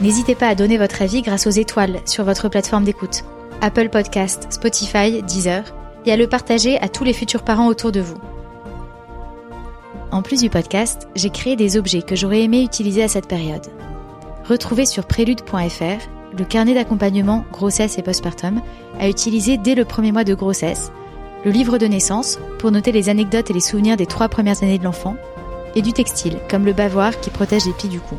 N'hésitez pas à donner votre avis grâce aux étoiles sur votre plateforme d'écoute, Apple Podcast, Spotify, Deezer, et à le partager à tous les futurs parents autour de vous. En plus du podcast, j'ai créé des objets que j'aurais aimé utiliser à cette période. Retrouvez sur prélude.fr le carnet d'accompagnement grossesse et postpartum à utiliser dès le premier mois de grossesse, le livre de naissance pour noter les anecdotes et les souvenirs des trois premières années de l'enfant, et du textile comme le bavoir qui protège les plis du cou.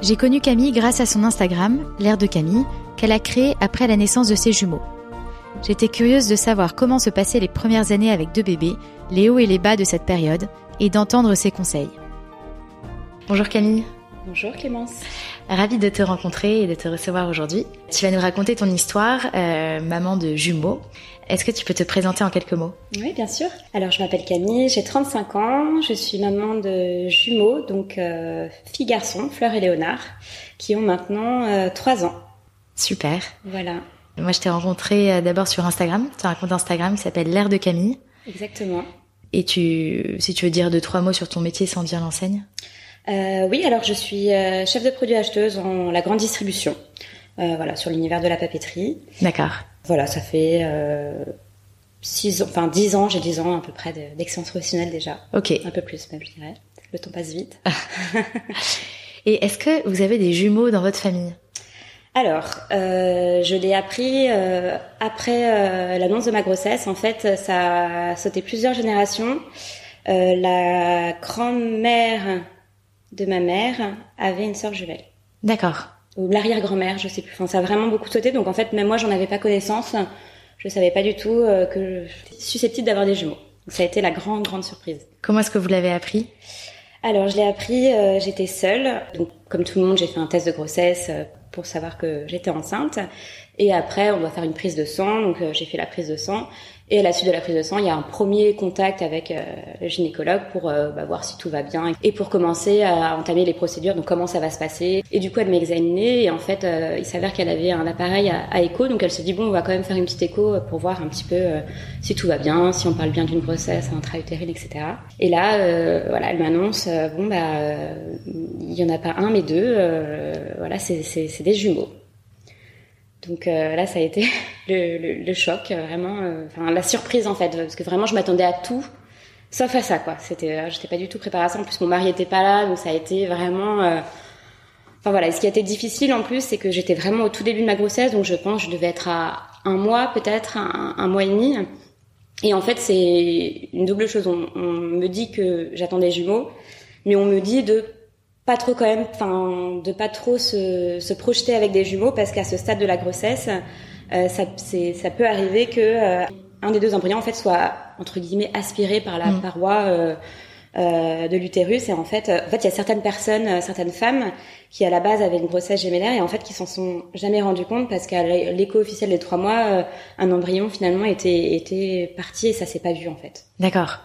J'ai connu Camille grâce à son Instagram, l'air de Camille, qu'elle a créé après la naissance de ses jumeaux. J'étais curieuse de savoir comment se passaient les premières années avec deux bébés, les hauts et les bas de cette période, et d'entendre ses conseils. Bonjour Camille. Bonjour Clémence. Ravie de te rencontrer et de te recevoir aujourd'hui. Tu vas nous raconter ton histoire, euh, maman de jumeaux. Est-ce que tu peux te présenter en quelques mots? Oui, bien sûr. Alors, je m'appelle Camille, j'ai 35 ans, je suis maman de jumeaux, donc euh, fille-garçon, Fleur et Léonard, qui ont maintenant euh, 3 ans. Super. Voilà. Moi, je t'ai rencontré euh, d'abord sur Instagram. Tu as un compte Instagram qui s'appelle L'air de Camille. Exactement. Et tu, si tu veux dire deux, trois mots sur ton métier sans dire l'enseigne? Euh, Oui, alors je suis euh, chef de produit acheteuse en la grande distribution, voilà, sur l'univers de la papeterie. D'accord. Voilà, ça fait euh, six ans, enfin 10 ans, j'ai 10 ans à peu près de- d'expérience professionnelle déjà. Ok. Un peu plus même, je dirais. Le temps passe vite. Et est-ce que vous avez des jumeaux dans votre famille? Alors, euh, je l'ai appris euh, après euh, l'annonce de ma grossesse. En fait, ça a sauté plusieurs générations. Euh, la grand-mère de ma mère avait une sœur jumelle. D'accord. L'arrière-grand-mère, je sais plus. Enfin, ça a vraiment beaucoup sauté. Donc en fait, même moi, j'en avais pas connaissance. Je savais pas du tout euh, que je susceptible d'avoir des jumeaux. Donc ça a été la grande, grande surprise. Comment est-ce que vous l'avez appris? Alors, je l'ai appris, euh, j'étais seule. Donc, comme tout le monde, j'ai fait un test de grossesse euh, pour savoir que j'étais enceinte. Et après, on doit faire une prise de sang. Donc, euh, j'ai fait la prise de sang. Et à la suite de la prise de sang, il y a un premier contact avec euh, le gynécologue pour euh, bah, voir si tout va bien et pour commencer à entamer les procédures. Donc, comment ça va se passer. Et du coup, elle m'a examinée. Et en fait, euh, il s'avère qu'elle avait un appareil à, écho. Donc, elle se dit, bon, on va quand même faire une petite écho pour voir un petit peu si tout va bien, si on parle bien d'une grossesse intra-utérine, etc. Et là, voilà, elle m'annonce, bon bah, il y en a pas un mais deux, voilà, c'est des jumeaux. Donc euh, là, ça a été le, le, le choc, euh, vraiment, euh, enfin la surprise en fait, parce que vraiment, je m'attendais à tout, sauf à ça quoi. C'était, euh, j'étais pas du tout préparée à ça. En plus, mon mari était pas là, donc ça a été vraiment. euh, Enfin voilà, et ce qui a été difficile en plus, c'est que j'étais vraiment au tout début de ma grossesse, donc je pense que je devais être à un mois peut-être, un, un mois et demi. Et en fait, c'est une double chose. On, on me dit que j'attends des jumeaux, mais on me dit de pas trop quand même, enfin, de pas trop se, se projeter avec des jumeaux parce qu'à ce stade de la grossesse, euh, ça, c'est, ça peut arriver que euh, un des deux embryons en fait soit entre guillemets aspiré par la Mm. paroi euh, euh, de l'utérus et en fait, euh, en fait, il y a certaines personnes, euh, certaines femmes qui à la base avaient une grossesse gémellaire et en fait qui s'en sont jamais rendues compte parce qu'à l'écho officiel des trois mois, euh, un embryon finalement était était parti et ça s'est pas vu en fait. D'accord.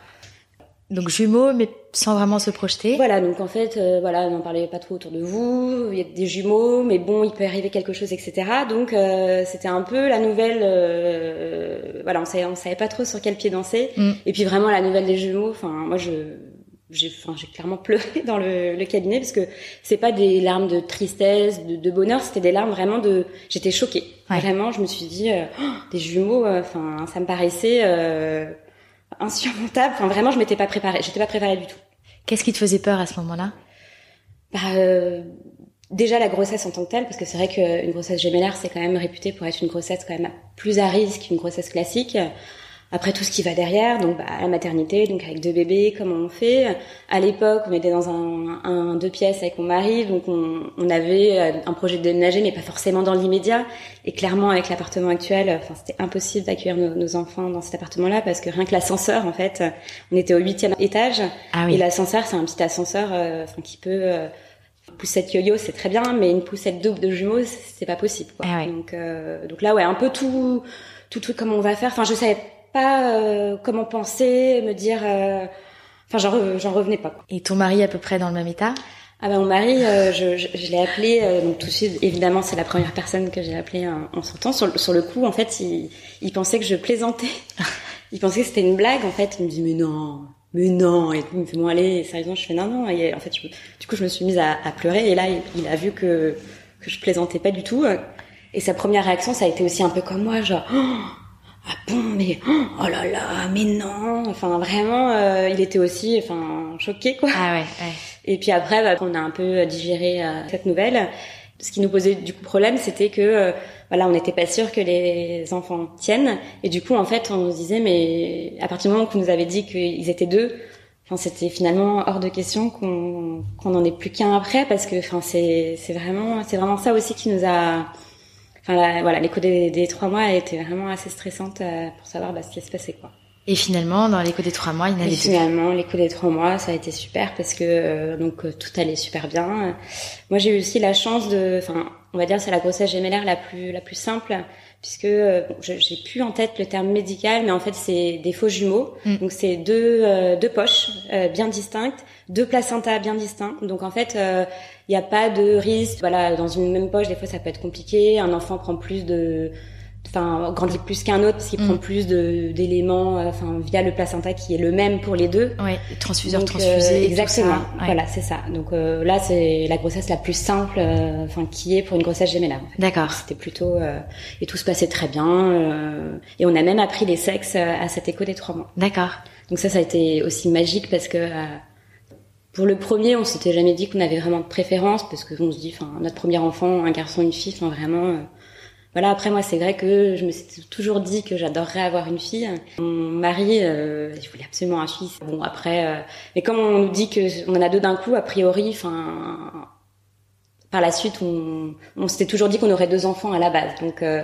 Donc jumeaux, mais sans vraiment se projeter. Voilà, donc en fait, euh, voilà, n'en parlez pas trop autour de vous. Il y a des jumeaux, mais bon, il peut arriver quelque chose, etc. Donc euh, c'était un peu la nouvelle. euh, voilà, on savait, on savait pas trop sur quel pied danser. Mm. Et puis vraiment la nouvelle des jumeaux. Enfin, moi, je j'ai, enfin, j'ai clairement pleuré dans le, le cabinet parce que c'est pas des larmes de tristesse, de, de bonheur, c'était des larmes vraiment de. J'étais choquée. Ouais. Vraiment, je me suis dit, euh, Oh, des jumeaux. euh, Enfin, ça me paraissait. Insurmontable. Enfin, vraiment, je m'étais pas préparée. J'étais pas préparée du tout. Qu'est-ce qui te faisait peur à ce moment-là? Bah, euh, déjà la grossesse en tant que telle, parce que c'est vrai qu'une grossesse gémellaire, c'est quand même réputé pour être une grossesse quand même plus à risque qu'une grossesse classique. Après tout ce qui va derrière, donc bah, la maternité, donc avec deux bébés, comment on fait? À l'époque, on était dans un, un, deux pièces avec mon mari, donc on, on, avait euh, un projet de déménager, mais pas forcément dans l'immédiat. Et clairement, avec l'appartement actuel, enfin c'était impossible d'accueillir nos, nos, enfants dans cet appartement-là parce que rien que l'ascenseur, en fait, on était au huitième étage ah oui. et l'ascenseur, c'est un petit ascenseur, euh, enfin qui peut euh, poussette yo-yo, c'est très bien, mais une poussette double de jumeaux, c'est pas possible. Quoi. Ah ouais. Donc, euh, donc là, ouais, un peu tout, tout, tout comment on va faire. Enfin, je savais pas euh, comment penser, me dire. euh, Enfin, j'en, j'en revenais pas. Quoi. Et ton mari à peu près dans le même état? Ah ben mon mari, euh, je, je, je l'ai appelé euh, donc tout de suite. Évidemment, c'est la première personne que j'ai appelée en, en sortant. Sur, le- sur le coup, en fait, il, il pensait que je plaisantais. il pensait que c'était une blague. En fait, il me dit mais non, mais non. Et il me fait bon allez, sérieusement, je fais non non. Et en fait, je- du coup, je me suis mise à, à pleurer. Et là, il, il a vu que que je plaisantais pas du tout. Et sa première réaction, ça a été aussi un peu comme moi, genre. Oh, ah bon, mais oh là là, mais non. Enfin, vraiment, euh, il était aussi, enfin, choqué quoi. Ah ouais, ouais. Et puis après, bah, on a un peu digéré euh, cette nouvelle. Ce qui nous posait du coup problème, c'était que euh, voilà, on n'était pas sûr que les enfants tiennent. Et du coup, en fait, on se disait, mais à partir du moment qu'on nous avait dit qu'ils étaient deux, enfin, c'était finalement hors de question qu'on qu'on n'en ait plus qu'un après, parce que enfin, c'est c'est vraiment c'est vraiment ça aussi qui nous a Enfin la- voilà, l'écho des, des trois mois a été vraiment assez stressante euh, pour savoir bah, ce qui se passer quoi. Et finalement, dans l'écho des trois mois, il y en avait finalement, l'écho des trois mois, ça a été super parce que euh, donc euh, tout allait super bien. Moi, j'ai eu aussi la chance de, enfin, on va dire, c'est la grossesse gémellaire la plus la plus simple puisque euh, j'ai plus en tête le terme médical, mais en fait, c'est des faux jumeaux. Mm. Donc c'est deux euh, deux poches euh, bien distinctes, deux placentas bien distincts. Donc en fait, euh, il n'y a pas de risque. Voilà, dans une même poche, des fois, ça peut être compliqué. Un enfant prend plus de enfin grandit plus qu'un autre parce qu'il Mm. prend plus de d'éléments euh, enfin via le placenta qui est le même pour les deux Ouais, transfuseur donc, euh, transfusé. tout exactement. ça. Ouais. Voilà, c'est ça. Donc euh, là, c'est la grossesse la plus simple, euh, enfin qui est pour une grossesse gémellaire. en fait. D'accord. C'était plutôt euh, et tout se passait très bien. euh, et on a même appris les sexes euh, à cet écho des trois mois. D'accord. Donc ça, ça a été aussi magique parce que euh, pour le premier, on s'était jamais dit qu'on avait vraiment de préférence parce que on se dit, enfin, notre premier enfant, un garçon, une fille, enfin vraiment. Voilà, après moi, c'est vrai que je me suis toujours dit que j'adorerais avoir une fille. Mon mari, euh, il voulait absolument un fils. Bon, après, euh, mais comme on nous dit que on en a deux d'un coup, a priori, enfin, par la suite, on, on s'était toujours dit qu'on aurait deux enfants à la base. Donc, euh,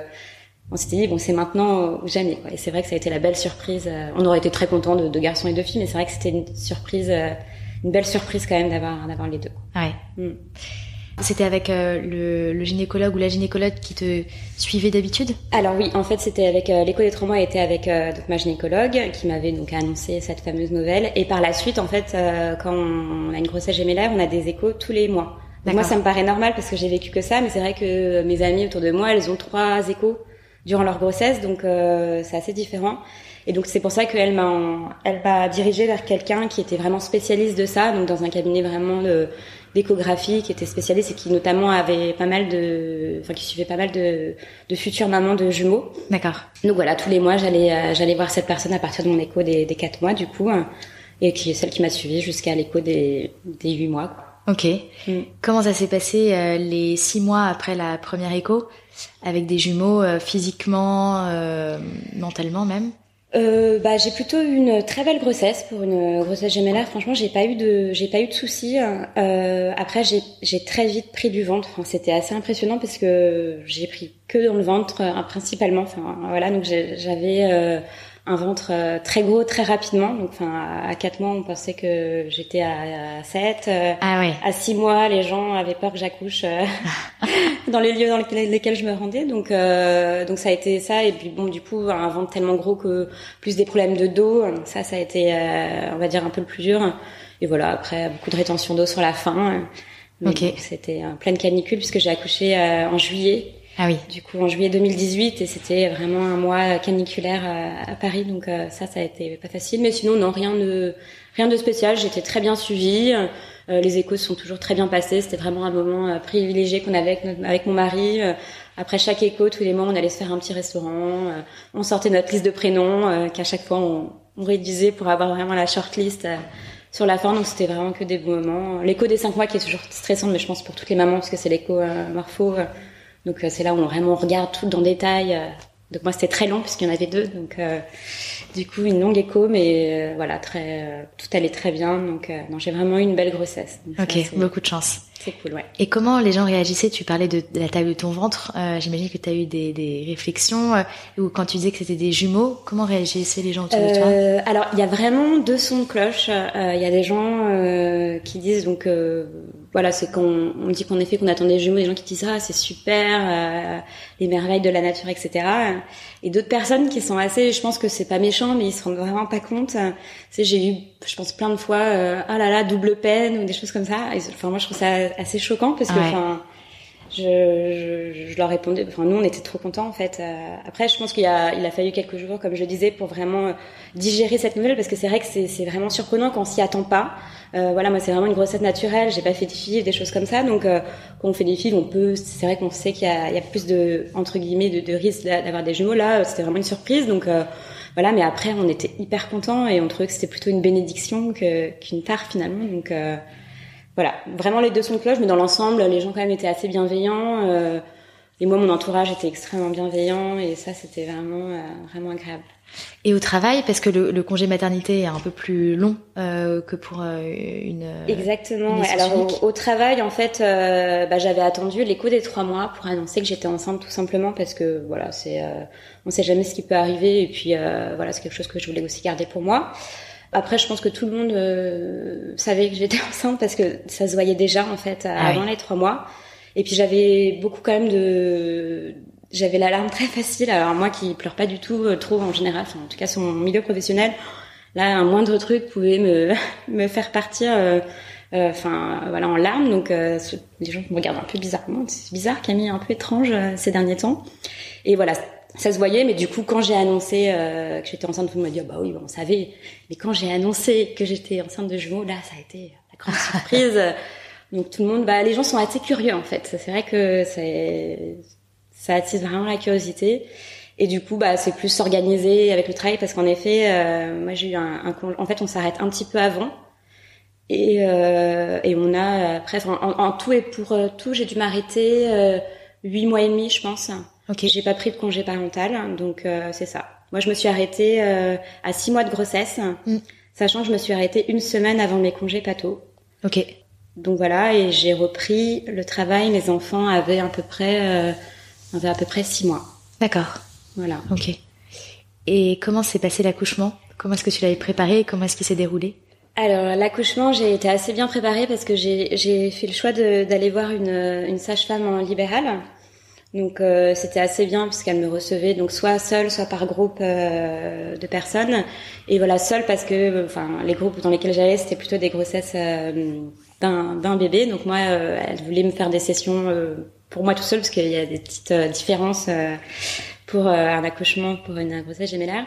on s'était dit bon, c'est maintenant ou jamais. Quoi. Et c'est vrai que ça a été la belle surprise. euh, On aurait été très contents de, de garçons et de filles, mais c'est vrai que c'était une surprise, euh, une belle surprise quand même d'avoir d'avoir les deux. Ouais. Mm. C'était avec euh, le, le gynécologue ou la gynécologue qui te suivait d'habitude? Alors oui, en fait, c'était avec euh, l'écho des trois mois était avec euh, donc ma gynécologue qui m'avait donc annoncé cette fameuse nouvelle. Et par la suite, en fait, quand on a une grossesse gémellaire, on a des échos tous les mois. Donc moi, ça me paraît normal parce que j'ai vécu que ça, mais c'est vrai que mes amies autour de moi, elles ont trois échos durant leur grossesse, donc c'est assez différent. Et donc c'est pour ça qu'elle m'a, elle m'a dirigée vers quelqu'un qui était vraiment spécialiste de ça, donc dans un cabinet vraiment de d'échographie, qui était spécialiste et qui notamment avait pas mal de, enfin qui suivait pas mal de, de futures mamans de jumeaux. D'accord. Donc voilà, tous les mois, j'allais euh, j'allais voir cette personne à partir de mon écho des, des 4 mois, du coup, hein, et qui est celle qui m'a suivie jusqu'à l'écho des, des 8 mois. Quoi. Ok. Mm. Comment ça s'est passé euh, les six mois après la première écho avec des jumeaux euh, physiquement, euh, mentalement même? Euh, bah, j'ai plutôt eu une très belle grossesse pour une grossesse gémellaire. Franchement, j'ai pas eu de, j'ai pas eu de soucis. hein. Euh, après, j'ai, très vite pris du ventre. Enfin, c'était assez impressionnant parce que j'ai pris que dans le ventre euh, principalement. Enfin, voilà, donc j'avais euh, un ventre euh, très gros très rapidement. Donc, enfin, à 4 mois, on pensait que j'étais à, à 7. euh, Ah ouais. à six mois, les gens avaient peur que j'accouche euh, dans les lieux dans lesquels, lesquels je me rendais. Donc, euh, donc ça a été ça. Et puis bon, du coup, un ventre tellement gros que plus des problèmes de dos. Ça, ça a été, euh, on va dire, un peu le plus dur. Et voilà, après, beaucoup de rétention d'eau sur la fin. Mais Ok. bon, C'était en pleine canicule puisque j'ai accouché euh, en juillet. Ah oui. Du coup, en juillet 2018, et c'était vraiment un mois caniculaire à, à Paris, donc euh, ça, ça a été pas facile. Mais sinon, non, rien de rien de spécial. J'étais très bien suivie. Euh, les échos sont toujours très bien passés. C'était vraiment un moment euh, privilégié qu'on avait avec, mon mari. Euh, après chaque écho, tous les mois, on allait se faire un petit restaurant. Euh, on sortait notre liste de prénoms euh, qu'à chaque fois on, on réduisait pour avoir vraiment la shortlist euh, sur la fin, donc c'était vraiment que des beaux moments. L'écho des cinq mois qui est toujours stressante, mais je pense pour toutes les mamans parce que c'est l'écho morpho. Donc c'est là où on vraiment regarde tout dans le détail. donc moi c'était très long puisqu'il y en avait deux, donc du coup une longue écho, mais voilà très tout allait très bien. Donc non, j'ai vraiment eu une belle grossesse. ok, beaucoup de chance. C'est cool, ouais. Et comment les gens réagissaient? Tu parlais de, la taille de ton ventre. Euh, J'imagine que tu as eu des, des réflexions euh, ou quand tu disais que c'était des jumeaux. Comment réagissaient les gens autour de toi? Euh, Alors, il y a vraiment deux sons de cloche. Euh, il y a des gens euh, qui disent donc voilà, c'est quand on dit qu'en effet qu'on attend des jumeaux, des gens qui disent ah c'est super, les merveilles de la nature, etc. Et d'autres personnes qui sont assez, je pense que c'est pas méchant, mais ils se rendent vraiment pas compte. Tu j'ai eu, je pense plein de fois, ah là là, double peine ou des choses comme ça. enfin, moi, je trouve ça assez choquant parce que enfin je, je, leur répondais enfin nous on était trop contents en fait euh, après je pense qu'il a il a fallu quelques jours comme je disais pour vraiment euh, digérer cette nouvelle parce que c'est vrai que c'est vraiment surprenant quand on s'y attend pas. Euh, voilà moi c'est vraiment une grossesse naturelle j'ai pas fait des filles des choses comme ça donc euh, quand on fait des filles on peut c'est vrai qu'on sait qu'il y y a plus de entre guillemets de, de risque d'avoir des jumeaux là c'était vraiment une surprise donc voilà mais après on était hyper contents et on trouvait que c'était plutôt une bénédiction qu'une tare finalement donc voilà, vraiment les deux sons de cloche, mais dans l'ensemble, les gens quand même étaient assez bienveillants. Euh, et moi, mon entourage était extrêmement bienveillant, et ça, c'était vraiment, euh, vraiment agréable. Et au travail, parce que le, congé maternité est un peu plus long euh, que pour une. Exactement. Alors au, travail, en fait, bah, j'avais attendu l'écho des trois mois pour annoncer que j'étais enceinte, tout simplement parce que voilà, c'est, on sait jamais ce qui peut arriver, et puis voilà, c'est quelque chose que je voulais aussi garder pour moi. Après, je pense que tout le monde euh, savait que j'étais enceinte parce que ça se voyait déjà en fait ah avant les trois mois. Et puis j'avais beaucoup quand même de, j'avais l'alarme très facile. Alors moi qui pleure pas du tout euh, trop en général, enfin en tout cas sur mon milieu professionnel, là un moindre truc pouvait me me faire partir. Euh, enfin voilà en larmes donc les gens me regardent un peu bizarrement c'est bizarre Camille un peu étrange ces derniers temps et voilà ça se voyait, mais du coup, quand j'ai annoncé euh, que j'étais enceinte, tout le monde m'a dit oh, bah oui, on savait. Mais quand j'ai annoncé que j'étais enceinte de jumeaux, là, ça a été la grande surprise. Donc tout le monde, bah les gens sont assez curieux en fait. C'est vrai que ça attise vraiment la curiosité. Et du coup, bah c'est plus s'organiser avec le travail parce qu'en effet, euh, moi j'ai eu un, un, en fait on s'arrête un petit peu avant. Et, euh, et on a après en, en, tout et pour euh, tout, j'ai dû m'arrêter huit mois et demi, je pense. Ok. J'ai pas pris de congé parental, donc euh, c'est ça. Moi, je me suis arrêtée euh, à six mois de grossesse, mm. sachant que je me suis arrêtée une semaine avant mes congés pato. Ok. Donc voilà, et j'ai repris le travail. Mes enfants avaient à peu près, euh, avaient à peu près six mois. D'accord. Voilà. Ok. Et comment s'est passé l'accouchement? Comment est-ce que tu l'avais préparé? Comment est-ce qu'il s'est déroulé? Alors l'accouchement, j'ai été assez bien préparée parce que j'ai fait le choix d'aller voir une, une sage-femme en libéral donc euh, c'était assez bien puisqu'elle me recevait donc soit seule, soit par groupe euh, de personnes. Et voilà seule parce que enfin les groupes dans lesquels j'allais c'était plutôt des grossesses euh, d'un bébé. Donc moi elle voulait me faire des sessions pour moi tout seul parce qu'il y a des petites différences pour un accouchement pour une grossesse gémellaire.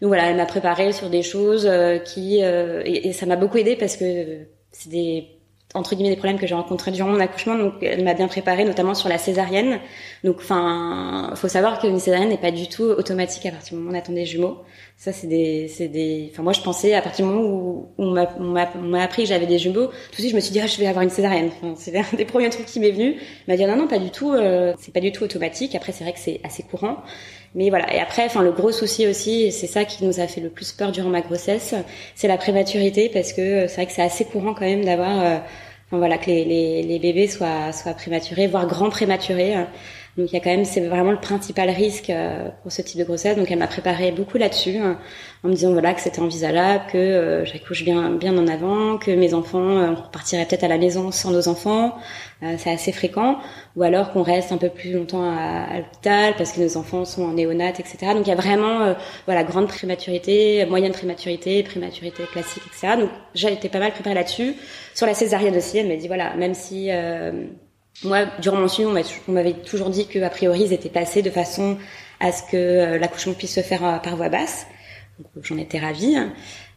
Donc voilà elle m'a préparé sur des choses qui et, et ça m'a beaucoup aidé parce que c'est des entre guillemets des problèmes que j'ai rencontrés durant mon accouchement. Donc elle m'a bien préparée notamment sur la césarienne. Donc enfin faut savoir qu'une césarienne n'est pas du tout automatique à partir du moment où on attend des jumeaux. Ça c'est des c'est des enfin moi je pensais à partir du moment où on m'a on m'a appris que j'avais des jumeaux tout de suite je me suis dit ah, je vais avoir une césarienne. C'est un des premiers trucs qui m'est venu. M'a dit non non pas du tout euh, c'est pas du tout automatique. Après c'est vrai que c'est assez courant. Mais voilà. Et après, enfin, le gros souci aussi, c'est ça qui nous a fait le plus peur durant ma grossesse, c'est la prématurité, parce que c'est vrai que c'est assez courant quand même d'avoir euh, voilà que les, les, bébés soient soient prématurés, voire grands prématurés. Donc il y a quand même, c'est vraiment le principal risque euh, pour ce type de grossesse. Donc elle m'a préparé beaucoup là-dessus, hein, en me disant voilà que c'était envisageable, que euh, j'accouche bien bien en avant, que mes enfants euh, repartiraient peut-être à la maison sans nos enfants, euh, c'est assez fréquent, ou alors qu'on reste un peu plus longtemps à, à l'hôpital parce que nos enfants sont en néonat, etc. Donc il y a vraiment voilà grande prématurité, moyenne prématurité, prématurité classique, etc. Donc j'ai été pas mal préparée là-dessus. Sur la césarienne aussi, elle m'a dit voilà même si moi, durant mon suivi, on m'avait toujours dit qu'a priori, ils étaient placés de façon à ce que euh, l'accouchement puisse se faire euh, par voie basse. J'en étais ravie.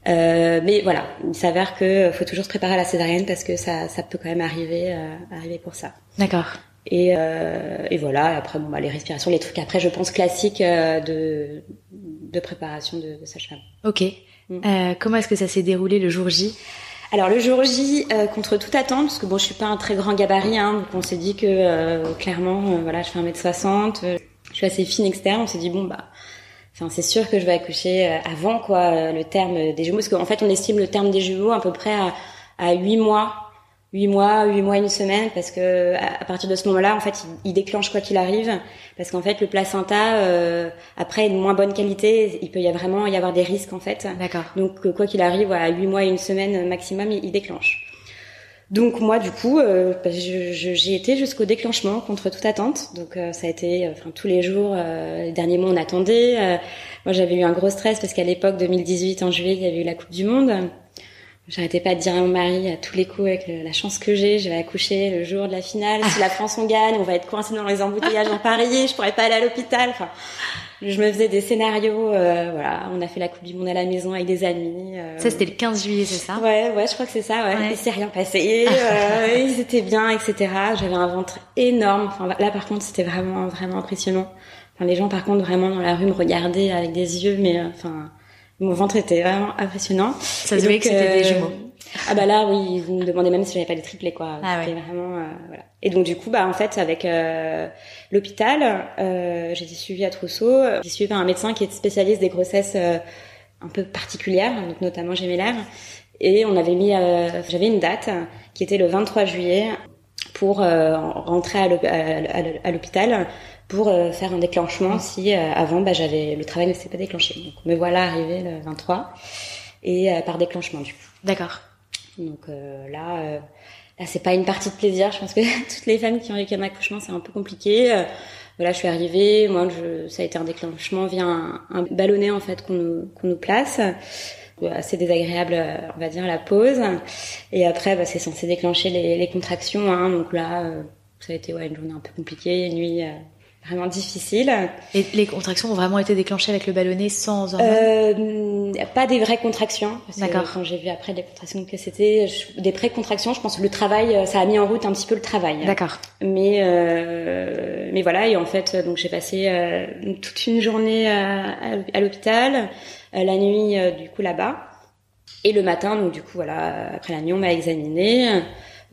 Euh, mais voilà, il s'avère que faut toujours se préparer à la césarienne parce que ça, ça peut quand même arriver, euh, arriver pour ça. D'accord. Et, euh, et voilà. Après, bon, bah, les respirations, les trucs après, je pense classiques de, de préparation de, de sage-femme. Ok. Mm. comment est-ce que ça s'est déroulé le jour J? Alors le jour J, euh, contre toute attente, parce que bon, je suis pas un très grand gabarit, hein, donc on s'est dit que euh, clairement, euh, voilà, je fais 1m60, je suis assez fine, etc. On s'est dit bon bah, enfin c'est sûr que je vais accoucher avant quoi, le terme des jumeaux, parce qu'en fait on estime le terme des jumeaux à peu près à, à 8 mois 8 mois, 8 mois, une semaine, parce que à partir de ce moment-là, en fait, il, déclenche quoi qu'il arrive, parce qu'en fait, le placenta, euh, après, une moins bonne qualité, il peut y avoir vraiment y avoir des risques, en fait. D'accord. Donc, euh, quoi qu'il arrive, à 8 mois et une semaine maximum, il, déclenche. Donc moi, du coup, euh, bah, j'ai été jusqu'au déclenchement contre toute attente. Donc euh, ça a été, enfin tous les jours, les derniers mois, on attendait. moi, j'avais eu un gros stress parce qu'à l'époque 2018, en juillet, il y avait eu la Coupe du Monde. J'arrêtais pas de dire à mon mari à tous les coups avec la chance que j'ai, je vais accoucher le jour de la finale. Si la France on gagne, on va être coincé dans les embouteillages en Paris, je pourrais pas aller à l'hôpital. Enfin, je me faisais des scénarios. Euh, voilà, on a fait la Coupe du Monde à la maison avec des amis. Euh... Ça c'était le 15 juillet, c'est ça? Ouais, ouais, je crois que c'est ça. Ouais. ouais. Il s'est rien passé. euh, ils étaient bien, etc. J'avais un ventre énorme. Enfin là, par contre, c'était vraiment, vraiment impressionnant. Enfin, les gens, par contre, vraiment dans la rue me regardaient avec des yeux, mais euh, enfin. Mon ventre était vraiment impressionnant. Ça se voyait que c'était des euh, jumeaux. Ah bah là, oui, ils me demandaient même si j'avais pas des triplés, quoi. Ah c'était vraiment, euh, voilà. Et donc du coup, bah en fait, avec euh, l'hôpital, euh, été suivie à Trousseau. J'ai suivi par un médecin qui est spécialiste des grossesses un peu particulières, donc notamment gémellaires. Et on avait mis, j'avais une date qui était le 23 juillet pour rentrer à l'hôpital pour euh, faire un déclenchement si euh, avant bah, j'avais le travail ne s'est pas déclenché. Donc me voilà arrivé le 23 et euh, par déclenchement du coup. D'accord. Donc là, là c'est pas une partie de plaisir. Je pense que toutes les femmes qui ont vécu un accouchement c'est un peu compliqué. voilà, je suis arrivée. Moi, je, ça a été un déclenchement via un, un ballonnet en fait qu'on nous, qu'on nous place assez désagréable, on va dire, la pause. Et après, bah, c'est censé déclencher les, les contractions. Hein, donc là, ça a été ouais, une journée un peu compliquée, une nuit vraiment difficile. Et les contractions ont vraiment été déclenchées avec le ballonnet sans euh, Pas des vraies contractions. D'accord. Quand j'ai vu après les contractions que c'était des pré-contractions, je pense que le travail, euh, ça a mis en route un petit peu le travail. D'accord. Mais euh, mais voilà et en fait donc j'ai passé euh, toute une journée à, à l'hôpital, euh, la nuit du coup là-bas et le matin donc du coup voilà après la nuit on m'a examiné.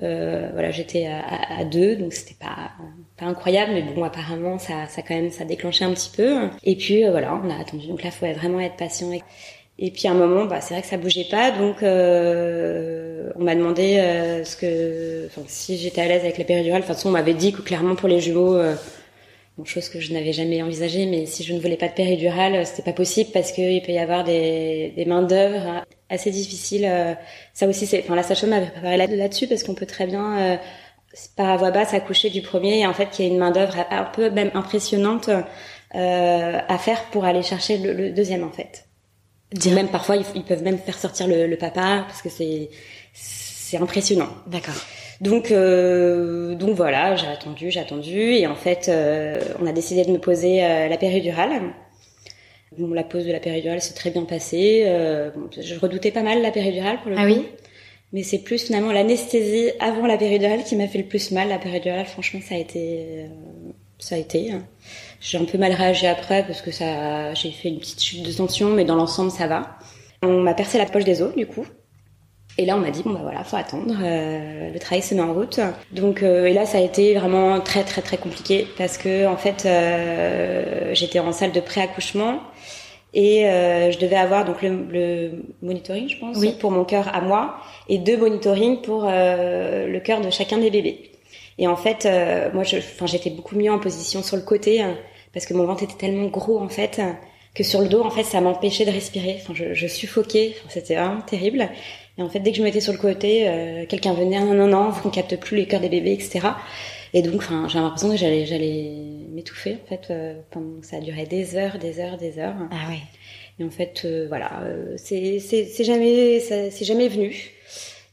Euh, voilà, j'étais à, à, deux, donc c'était pas pas incroyable, mais bon, apparemment ça ça quand même ça déclenchait un petit peu. Et puis euh, voilà, on a attendu. Donc là, faut vraiment être patient. Et puis à un moment, bah, c'est vrai que ça bougeait pas, donc euh, on m'a demandé euh, ce que, enfin, si j'étais à l'aise avec la péridurale. De toute façon, on m'avait dit que clairement pour les jumeaux, euh, bon, chose que je n'avais jamais envisagée, mais si je ne voulais pas de péridurale, c'était pas possible parce qu'il peut y avoir des, des mains d'œuvre assez difficiles. Euh, ça aussi, c'est, enfin, la sage-femme m'avait préparé là-dessus parce qu'on peut très bien euh, par voix basse accoucher du premier et en fait qu'il y a une main d'œuvre un peu même impressionnante euh, à faire pour aller chercher le, le deuxième en fait. Même parfois ils, peuvent même faire sortir le, le papa parce que c'est c'est impressionnant. D'accord. Donc euh, donc voilà, j'ai attendu, j'ai attendu et en fait euh, on a décidé de me poser euh, la péridurale. Bon, la pose de la péridurale s'est très bien passée. Euh, bon, je redoutais pas mal la péridurale pour le ah coup. oui? Mais c'est plus finalement l'anesthésie avant la péridurale qui m'a fait le plus mal. La péridurale, franchement, ça a été, euh, ça a été. Hein. J'ai un peu mal réagi après parce que ça, j'ai fait une petite chute de tension, mais dans l'ensemble, ça va. On m'a percé la poche des os, du coup. Et là, on m'a dit bon bah voilà, faut attendre. Euh, le travail se met en route. Donc euh, et là, ça a été vraiment très très très compliqué parce que en fait, euh, j'étais en salle de pré-accouchement et euh, je devais avoir donc le, le monitoring, je pense, oui. pour mon cœur à moi, et deux monitorings pour euh, le cœur de chacun des bébés. Et en fait, euh, moi, je, enfin, j'étais beaucoup mieux en position sur le côté hein, parce que mon ventre était tellement gros en fait que sur le dos, en fait, ça m'empêchait de respirer. Enfin, je, je suffoquais. Enfin, c'était vraiment terrible. Et en fait, dès que je me mettais sur le côté, euh, quelqu'un venait, non, non, non, on capte plus les cœurs des bébés, etc. Et donc, enfin, j'ai l'impression que j'allais, j'allais m'étouffer en fait. Euh, pendant ça a duré des heures, des heures, des heures. Ah ouais. Et en fait, euh, voilà, euh, c'est, c'est, c'est jamais, ça, c'est jamais venu.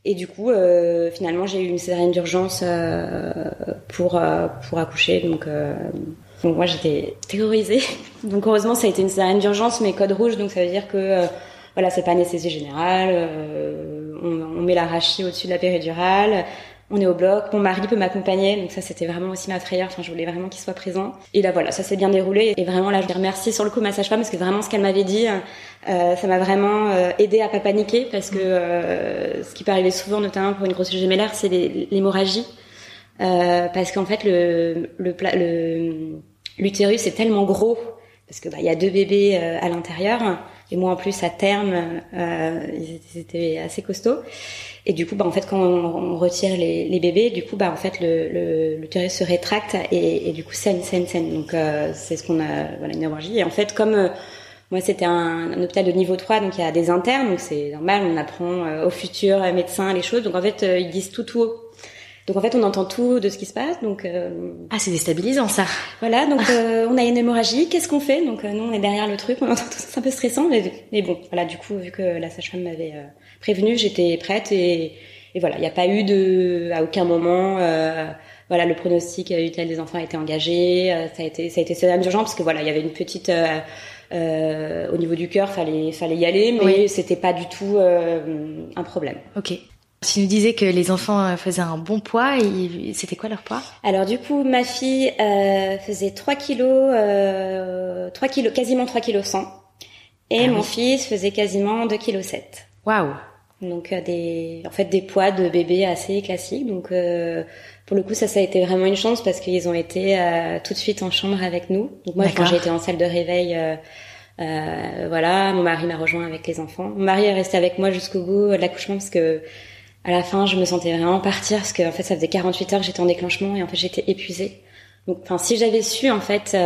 Et du coup, euh, finalement, j'ai eu une césarienne d'urgence euh, pour pour accoucher. Donc, donc moi, j'étais terrorisée. Donc heureusement, ça a été une césarienne d'urgence, mais code rouge. Donc ça veut dire que voilà, c'est pas anesthésie générale. on, on met l'arachie au-dessus de la péridurale. on est au bloc, mon mari peut m'accompagner, donc ça c'était vraiment aussi ma frayeur, enfin je voulais vraiment qu'il soit présent. Et là voilà, ça s'est bien déroulé et vraiment là je remercie sur le coup ma sage-femme parce que vraiment ce qu'elle m'avait dit, euh, ça m'a vraiment euh, aidé à pas paniquer parce que euh, ce qui peut arriver souvent notamment pour une grossesse gémellaire c'est l'hémorragie. parce qu'en fait le le l'utérus est tellement gros parce que bah y a deux bébés à l'intérieur et moi en plus à terme ils étaient assez costauds et du coup, bah, en fait, quand on, retire les, les, bébés, du coup, bah, en fait, le, le, se rétracte et, et, du coup, saigne, saigne, saigne. Donc, euh, c'est ce qu'on a, voilà, une hémorragie. Et en fait, comme euh, moi, c'était un, un, hôpital de niveau 3, donc il y a des internes, donc c'est normal, on apprend euh, aux futurs médecins les choses. Donc, en fait, ils disent tout tout haut. Donc en fait, on entend tout de ce qui se passe. Donc ah, c'est déstabilisant ça. Voilà, donc on a une hémorragie. Qu'est-ce qu'on fait? Donc nous, on est derrière le truc, on entend tout ça, c'est un peu stressant, mais, mais, bon, voilà. Du coup, vu que la sage-femme m'avait prévenue, j'étais prête et, et voilà, il n'y a pas eu de, à aucun moment, euh, voilà, le pronostic utile des enfants a été engagé, euh, ça a été, ça a été urgent urgent parce que voilà, il y avait une petite, euh, euh, au niveau du cœur, fallait, fallait y aller, mais c'était pas du tout euh, un problème. Ok. Tu nous disais que les enfants faisaient un bon poids. Et c'était quoi leur poids? Alors du coup, ma fille euh, faisait 3 kilos, euh, 3 kilos, quasiment 3 kilos 100. Et ah mon fils faisait quasiment 2 kilos 7. Waouh donc euh, des, en fait des poids de bébé assez classiques. Donc euh, pour le coup ça ça a été vraiment une chance parce qu'ils ont été euh, tout de suite en chambre avec nous. Donc moi quand j'ai été en salle de réveil, voilà, mon mari m'a rejoint avec les enfants. Mon mari est resté avec moi jusqu'au bout de l'accouchement parce que à la fin je me sentais vraiment partir parce que en fait ça faisait 48 heures que j'étais en déclenchement et en fait j'étais épuisée. Donc enfin si j'avais su en fait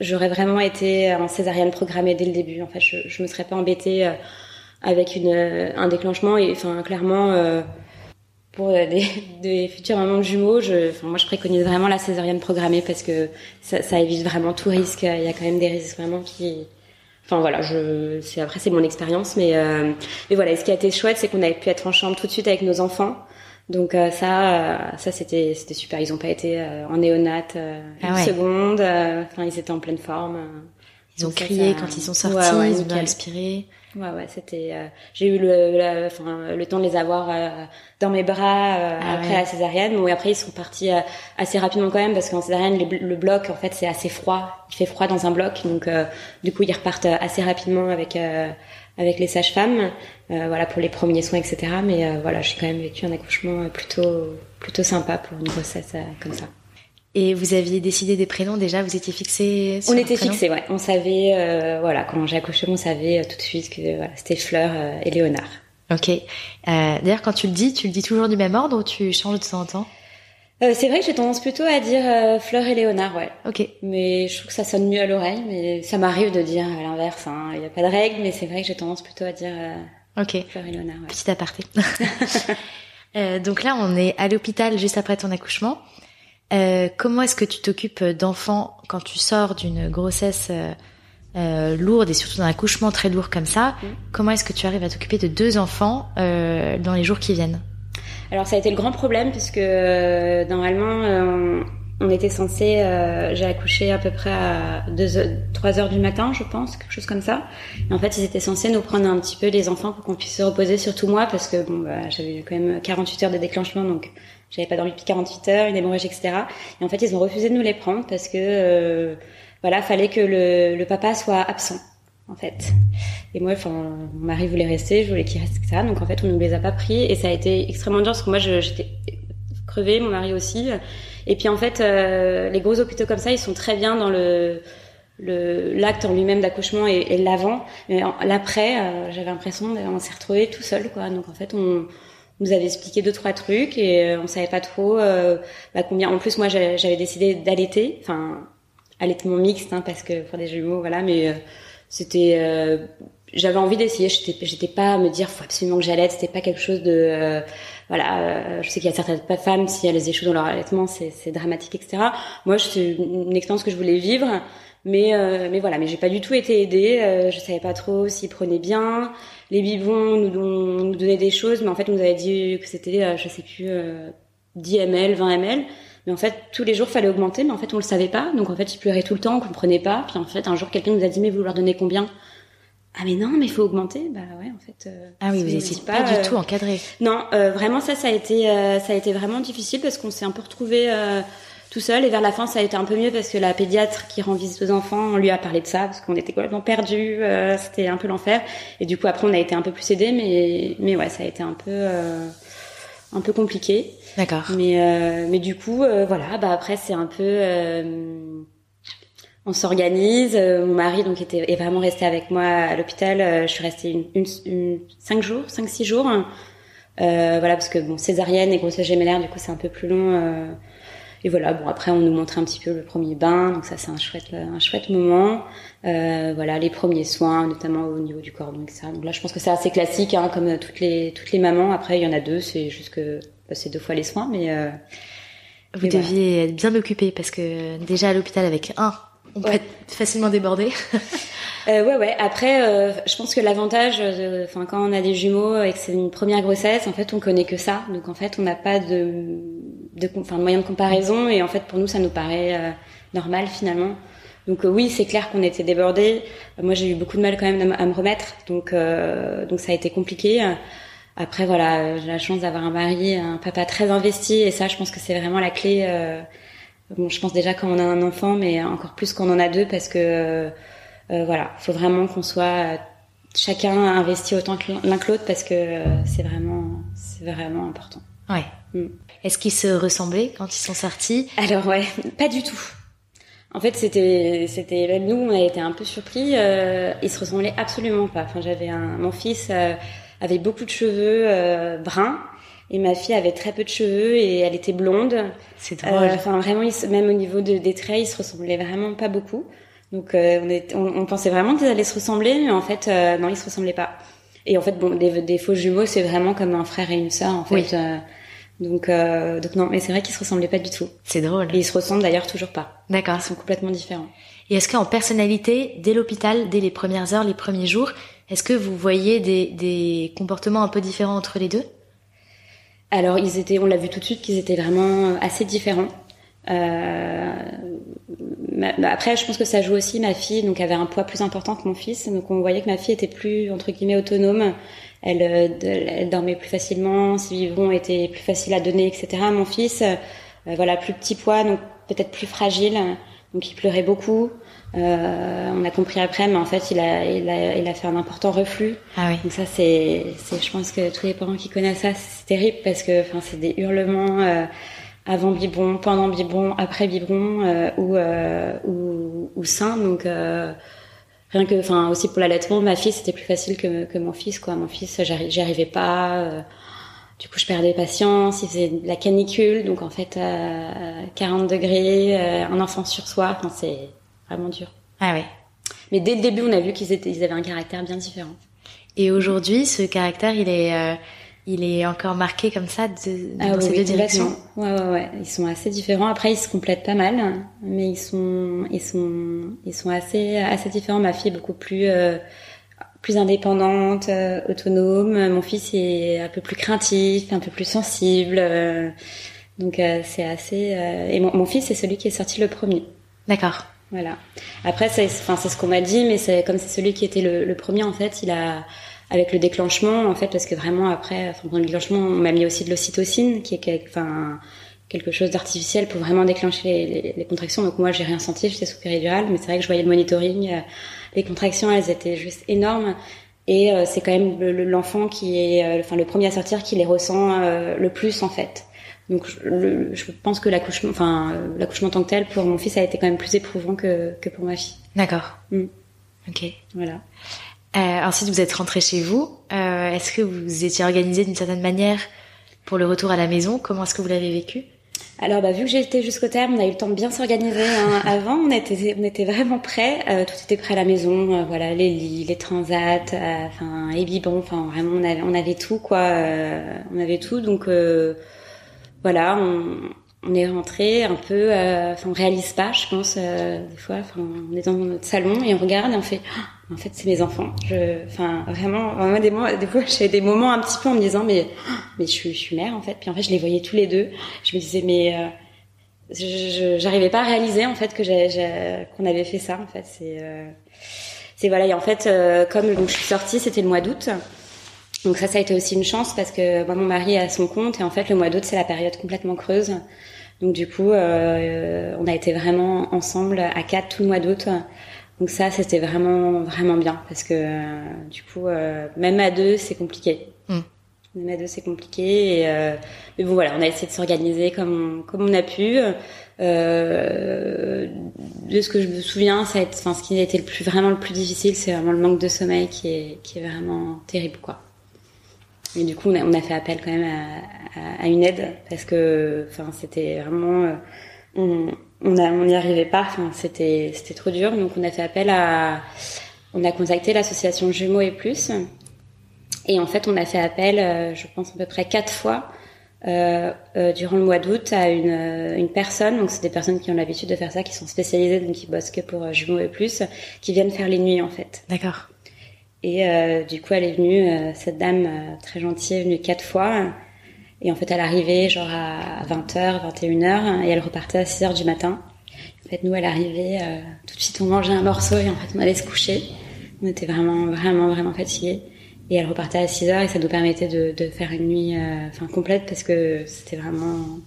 j'aurais vraiment été en césarienne programmée dès le début. En fait je je me serais pas embêtée avec une, un déclenchement et enfin clairement euh, pour des, des, futurs mamans de jumeaux, je, enfin, moi je préconise vraiment la césarienne programmée parce que ça, ça, évite vraiment tout risque. Il y a quand même des risques vraiment qui, enfin voilà, je, c'est après c'est mon expérience, mais euh, mais voilà. Et ce qui a été chouette, c'est qu'on avait pu être en chambre tout de suite avec nos enfants. Donc euh, ça, euh, ça c'était c'était super. Ils ont pas été en néonat ah une seconde. Enfin, ils étaient en pleine forme. Ils ont crié quand ils sont sortis, ils ont bien respiré. Ouais, ouais, c'était. Euh, j'ai eu le, enfin, le temps de les avoir euh, dans mes bras euh, ah après la césarienne. Bon, et après ils sont partis assez rapidement quand même parce qu'en césarienne le bloc en fait c'est assez froid. Il fait froid dans un bloc, donc du coup ils repartent assez rapidement avec avec les sages-femmes. voilà pour les premiers soins, etc. Mais voilà, j'ai quand même vécu un accouchement plutôt plutôt sympa pour une grossesse comme ça. Et vous aviez décidé des prénoms déjà Vous étiez fixé On était fixé, ouais. On savait, euh, voilà, quand j'ai accouché, on savait euh, tout de suite que voilà, c'était Fleur euh, et Léonard. Ok. Euh, D'ailleurs, quand tu le dis, tu le dis toujours du même ordre ou tu changes de temps en temps? Euh, C'est vrai que j'ai tendance plutôt à dire Fleur et Léonard, ouais. Ok. Mais je trouve que ça sonne mieux à l'oreille, mais ça m'arrive de dire à l'inverse. Hein. Il n'y a pas de règle, mais c'est vrai que j'ai tendance plutôt à dire Ok. Fleur et Léonard. Ouais. Petit aparté. donc là, on est à l'hôpital juste après ton accouchement. Euh, comment est-ce que tu t'occupes d'enfants quand tu sors d'une grossesse euh, euh, lourde et surtout d'un accouchement très lourd comme ça? Mm. Comment est-ce que tu arrives à t'occuper de deux enfants euh, dans les jours qui viennent? Alors ça a été le grand problème puisque euh, normalement on était censé, j'ai accouché à peu près à 2 3 heures du matin, je pense, quelque chose comme ça. Et en fait, ils étaient censés nous prendre un petit peu les enfants pour qu'on puisse se reposer, surtout moi, parce que bon, bah, j'avais quand même 48 heures de déclenchement, donc j'avais pas dormi depuis 48 heures, une hémorragie, etc. Et en fait, ils ont refusé de nous les prendre parce que euh, voilà, fallait que le, le, papa soit absent, en fait. Et moi, enfin, mon mari voulait rester, je voulais qu'il reste, etc. Donc en fait, on ne les a pas pris et ça a été extrêmement dur parce que moi, j'étais crevée, mon mari aussi. Et puis en fait, euh, les gros hôpitaux comme ça, ils sont très bien dans le l'acte en lui-même d'accouchement et, l'avant mais l'après euh, j'avais l'impression on s'est retrouvé tout seul quoi donc en fait on nous avait expliqué deux trois trucs et euh, on savait pas trop euh, bah, combien. En plus, moi, j'avais décidé d'allaiter, enfin allaitement mixte, hein, parce que pour des jumeaux, voilà. Mais euh, c'était, j'avais envie d'essayer. J'étais, j'étais pas à me dire faut absolument que j'allaite. C'était pas quelque chose de, voilà. je sais qu'il y a certaines femmes si elles échouent dans leur allaitement, c'est dramatique, etc. Moi, c'est une expérience que je voulais vivre. Mais mais voilà, mais j'ai pas du tout été aidée. je savais pas trop s'ils prenaient bien les biberons nous, nous donnaient des choses, mais en fait, on nous avait dit que c'était, euh, je sais plus, 10 ml, 20 ml. Mais en fait, tous les jours, fallait augmenter, mais en fait, on le savait pas. Donc, en fait, ils pleuraient tout le temps, on comprenait pas. Puis, en fait, un jour, quelqu'un nous a dit, mais vous leur donnez combien? Ah mais non, mais il faut augmenter. Bah ouais, en fait. Euh, ah oui, vous n'étiez pas, du tout encadré. Non, vraiment ça, ça a été, ça a été vraiment difficile parce qu'on s'est un peu retrouvé tout seul. Et vers la fin, ça a été un peu mieux parce que la pédiatre qui rend visite aux enfants, on lui a parlé de ça parce qu'on était complètement perdus. Euh, c'était un peu l'enfer. Et du coup, après, on a été un peu plus aidés, mais mais ouais, ça a été un peu euh, un peu compliqué. D'accord. Mais euh, mais du coup, voilà. Bah après, c'est un peu on s'organise. Mon mari donc était est vraiment resté avec moi à l'hôpital. Je suis restée une, une, une, cinq jours, cinq six jours. voilà parce que bon césarienne et grossesse gémellaire, du coup, c'est un peu plus long et voilà, bon après on nous montre un petit peu le premier bain, donc ça c'est un chouette un chouette moment. Euh, voilà les premiers soins, notamment au niveau du cordon, etc. Donc là je pense que c'est assez classique, hein, comme toutes les toutes les mamans. Après il y en a deux, c'est juste que bah, c'est deux fois les soins, mais euh, vous deviez être bien occupé parce que déjà à l'hôpital avec un, on peut être facilement débordé. euh, ouais, ouais. Après, euh, je pense que l'avantage, enfin, quand on a des jumeaux et que c'est une première grossesse, en fait, on connaît que ça. Donc, en fait, on n'a pas de de, enfin, de moyen de comparaison et en fait pour nous ça nous paraît euh, normal finalement. Donc euh, oui, c'est clair qu'on était débordés. Moi, j'ai eu beaucoup de mal quand même à me remettre, donc euh, donc ça a été compliqué. Après voilà, j'ai la chance d'avoir un mari, un papa très investi et ça, je pense que c'est vraiment la clé. bon, je pense déjà quand on a un enfant, mais encore plus quand on en a deux parce que voilà, faut vraiment qu'on soit chacun investi autant que l'un que l'autre parce que c'est vraiment c'est vraiment important. Ouais. Mm. Est-ce qu'ils se ressemblaient quand ils sont sortis? Alors ouais, pas du tout. En fait, c'était, c'était même nous, on a été un peu surpris. Euh, ils se ressemblaient absolument pas. Enfin, j'avais un, mon fils euh, avait beaucoup de cheveux euh, bruns et ma fille avait très peu de cheveux et elle était blonde. C'est drôle. Enfin, vraiment, même au niveau de, des traits, ils se ressemblaient vraiment pas beaucoup. Donc, on, est, on, on, pensait vraiment qu'ils allaient se ressembler, mais en fait, non, ils se ressemblaient pas. Et en fait, bon, des, des faux jumeaux, c'est vraiment comme un frère et une sœur, en fait. Oui. Donc, euh, donc non, mais c'est vrai qu'ils se ressemblaient pas du tout. C'est drôle. Et ils se ressemblent d'ailleurs toujours pas. D'accord. Ils sont complètement différents. Et est-ce qu'en personnalité, dès l'hôpital, dès les premières heures, les premiers jours, est-ce que vous voyez des, des comportements un peu différents entre les deux? Alors, ils étaient, on l'a vu tout de suite qu'ils étaient vraiment assez différents. Euh, après, je pense que ça joue aussi. Ma fille, donc, avait un poids plus important que mon fils, donc on voyait que ma fille était plus entre guillemets autonome elle, euh, elle dormait plus facilement, ses biberons étaient plus faciles à donner, etc. Mon fils, euh, voilà, plus petit poids, donc peut-être plus fragile, donc il pleurait beaucoup. Euh, on a compris après, mais en fait, il a, il a, il a fait un important reflux. Ah oui. Donc ça, c'est, c'est, je pense que tous les parents qui connaissent ça, c'est terrible parce que, enfin, c'est des hurlements euh, avant biberon, pendant biberon, après biberon euh, ou, ou, ou sein. Donc rien que, enfin aussi pour l'allaitement, ma fille c'était plus facile que, que mon fils quoi. Mon fils, j'y arrivais pas. Euh, du coup, je perdais patience. Il faisait de la canicule, donc en fait, euh, 40 degrés, euh, un enfant sur soi. Enfin, c'est vraiment dur. Ah ouais. Mais dès le début, on a vu qu'ils étaient, ils avaient un caractère bien différent. Et aujourd'hui, ce caractère, il est euh, il est encore marqué comme ça de, ah dans ces deux directions. Ouais, ouais, ouais. Ils sont assez différents. Après, ils se complètent pas mal, mais ils sont, ils sont, ils sont assez, assez différents. Ma fille est beaucoup plus, euh, plus indépendante, euh, autonome. Mon fils est un peu plus craintif, un peu plus sensible. Euh, donc c'est assez. et mon, mon fils c'est celui qui est sorti le premier. D'accord. Voilà. Après, c'est, enfin, c'est ce qu'on m'a dit, mais c'est comme c'est celui qui était le, le premier en fait, il a avec le déclenchement en fait parce que vraiment après enfin, le déclenchement on m'a mis aussi de l'ocytocine qui est enfin quelque chose d'artificiel pour vraiment déclencher les, les, contractions. Donc moi j'ai rien senti j'étais sous péridurale mais c'est vrai que je voyais le monitoring euh, les contractions elles étaient juste énormes. Et euh, c'est quand même l'enfant qui est euh, enfin le premier à sortir qui les ressent le plus en fait. Donc je, je pense que l'accouchement enfin l'accouchement en tant que tel pour mon fils a été quand même plus éprouvant que, que pour ma fille. D'accord. Mm. ok. Voilà euh, ensuite, vous êtes rentré chez vous. Euh, est-ce que vous étiez organisé d'une certaine manière pour le retour à la maison? Comment est-ce que vous l'avez vécu? Alors, bah, vu que j'ai été jusqu'au terme, on a eu le temps de bien s'organiser. Hein. Avant, on était, on était vraiment prêts. Euh, tout était prêt à la maison. Euh, voilà, les lits, les transats, euh, enfin, les bibons. Enfin, vraiment, on avait, on avait tout, quoi. on avait tout. Donc, voilà, on, on est rentré un peu, euh, enfin on réalise pas, je pense euh, des fois. Enfin, on est dans notre salon et on regarde et on fait, oh, en fait c'est mes enfants. Je, enfin vraiment, vraiment des, fois j'ai des moments un petit peu en me disant mais, oh, mais je suis, je suis mère en fait. Puis en fait je les voyais tous les deux. Je me disais mais euh, je j'arrivais pas à réaliser en fait que qu'on avait fait ça en fait. C'est c'est voilà, et en fait, comme donc, je suis sortie, c'était le mois d'août. Donc ça, ça a été aussi une chance parce que moi, mon mari est à son compte et en fait, le mois d'août, c'est la période complètement creuse. Donc du coup, euh, on a été vraiment ensemble à quatre tout le mois d'août. Donc ça, c'était vraiment vraiment bien parce que euh, du coup, euh, même à deux, c'est compliqué. Mm. Même à deux, c'est compliqué. Et, euh, mais bon, voilà, on a essayé de s'organiser comme comme on a pu. Euh, de ce que je me souviens, ça a été, enfin, ce qui a été le plus vraiment le plus difficile, c'est vraiment le manque de sommeil qui est qui est vraiment terrible, quoi. Et du coup, on a, on a fait appel quand même à, à, une aide parce que, enfin, c'était vraiment, euh, on on n'y arrivait pas. Enfin, c'était c'était trop dur. Donc, on a fait appel à, on a contacté l'association Jumeaux et Plus. Et en fait, on a fait appel, euh, je pense à peu près quatre fois euh, euh, durant le mois d'août à une, une personne. Donc, c'est des personnes qui ont l'habitude de faire ça, qui sont spécialisées, donc qui bossent que pour Jumeaux et Plus, qui viennent faire les nuits en fait. D'accord. Et euh, du coup, elle est venue, euh, cette dame euh, très gentille, est venue quatre fois. Et en fait, elle arrivait genre à 20h, 21h, et elle repartait à 6h du matin. En fait, nous, elle arrivait, tout de suite, on mangeait un morceau, et en fait, on allait se coucher. On était vraiment, vraiment, vraiment fatigués. Et elle repartait à 6h, et ça nous permettait de, faire une nuit enfin complète, parce que c'était vraiment,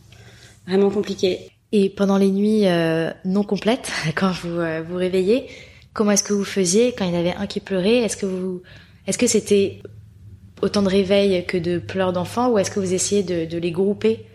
vraiment compliqué. Et pendant les nuits non complètes, quand vous vous réveillez, Comment est-ce que vous faisiez quand il y en avait un qui pleurait? Est-ce que vous, est-ce que c'était autant de réveil que de pleurs d'enfants ou est-ce que vous essayez de, de les grouper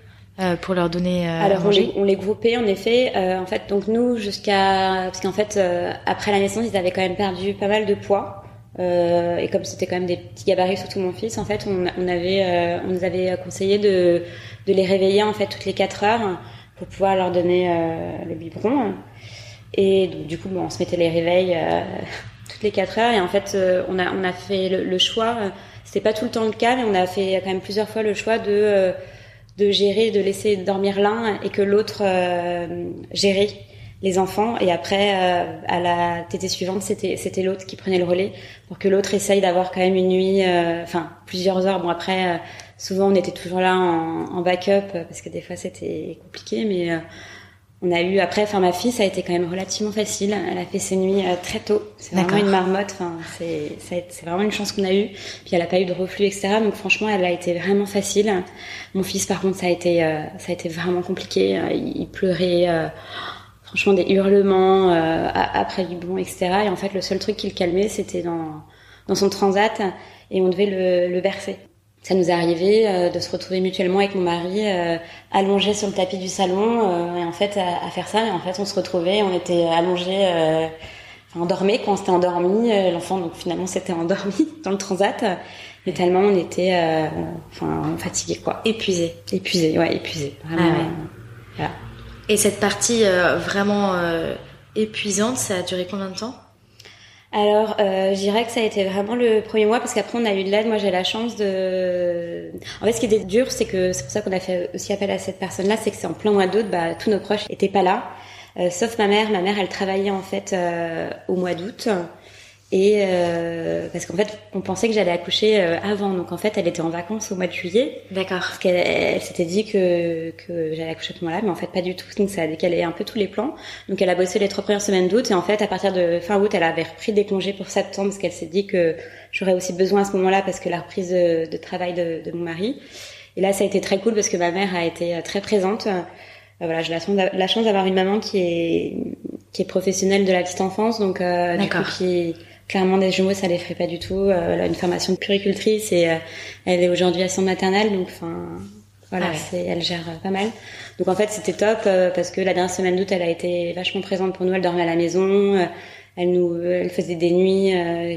euh, pour leur donner euh, Alors on les, on les groupait en effet. Euh, en fait, donc nous jusqu'à parce qu'en fait euh, après la naissance ils avaient quand même perdu pas mal de poids. Et comme c'était quand même des petits gabarits, surtout mon fils, en fait, on, on avait, on nous avait conseillé de, de les réveiller en fait toutes les 4 heures pour pouvoir leur donner le biberon. Et donc, du coup, bon, on se mettait les réveils toutes les 4 heures. Et en fait, on, a, on a fait le, choix, euh, c'était pas tout le temps le cas, mais on a fait quand même plusieurs fois le choix de, de gérer, de laisser dormir l'un et que l'autre gérer les enfants. Et après, à la tétée suivante, c'était, c'était l'autre qui prenait le relais pour que l'autre essaye d'avoir quand même une nuit, enfin, plusieurs heures. Bon, après, souvent, on était toujours là en, en, backup parce que des fois, c'était compliqué, mais on a eu après, enfin ma fille, ça a été quand même relativement facile. Elle a fait ses nuits euh, très tôt. C'est vraiment une marmotte. Enfin, c'est c'est vraiment une chance qu'on a eue. Puis elle a pas eu de reflux, etc. Donc franchement, elle a été vraiment facile. Mon fils, par contre, ça a été euh, ça a été vraiment compliqué. Euh, il, pleurait. franchement, des hurlements après du bon, etc. Et en fait, le seul truc qui le calmait, c'était dans dans son transat et on devait le, le bercer ça nous est arrivé euh, de se retrouver mutuellement avec mon mari euh, allongé sur le tapis du salon euh, et en fait à, faire ça. Et en fait on se retrouvait on était allongé enfin, on dormait quand on s'était endormi l'enfant donc finalement s'était endormi dans le transat. Mais tellement on était enfin fatigué quoi. Épuisé épuisé ouais épuisé vraiment ah voilà. et cette partie vraiment épuisante ça a duré combien de temps? Alors, euh, je dirais que ça a été vraiment le premier mois parce qu'après on a eu de l'aide. Moi, j'ai la chance de. En fait, ce qui était dur, c'est que c'est pour ça qu'on a fait aussi appel à cette personne-là, c'est que c'est en plein mois d'août, bah tous nos proches étaient pas là, euh, sauf ma mère. Ma mère, elle travaillait en fait euh, au mois d'août. Et euh, parce qu'en fait, on pensait que j'allais accoucher euh, avant, donc en fait, elle était en vacances au mois de juillet. D'accord. Parce qu'elle s'était dit que que j'allais accoucher à ce moment-là, mais en fait pas du tout. Donc ça a décalé un peu tous les plans. Donc elle a bossé les trois premières semaines d'août et en fait, à partir de fin août, elle avait repris des congés pour septembre parce qu'elle s'est dit que j'aurais aussi besoin à ce moment-là parce que la reprise de, de travail de, de, mon mari. Et là, ça a été très cool parce que ma mère a été euh, très présente. Euh, voilà, j'ai la chance d'avoir une maman qui est qui est professionnelle de la petite enfance, donc euh, du coup, qui clairement des jumeaux ça les ferait pas du tout. Euh, elle a une formation de puricultrice et euh, elle est aujourd'hui à son maternelle donc enfin voilà ah c'est elle gère euh, pas mal. Donc en fait c'était top parce que la dernière semaine d'août elle a été vachement présente pour nous. Elle dormait à la maison elle nous elle faisait des nuits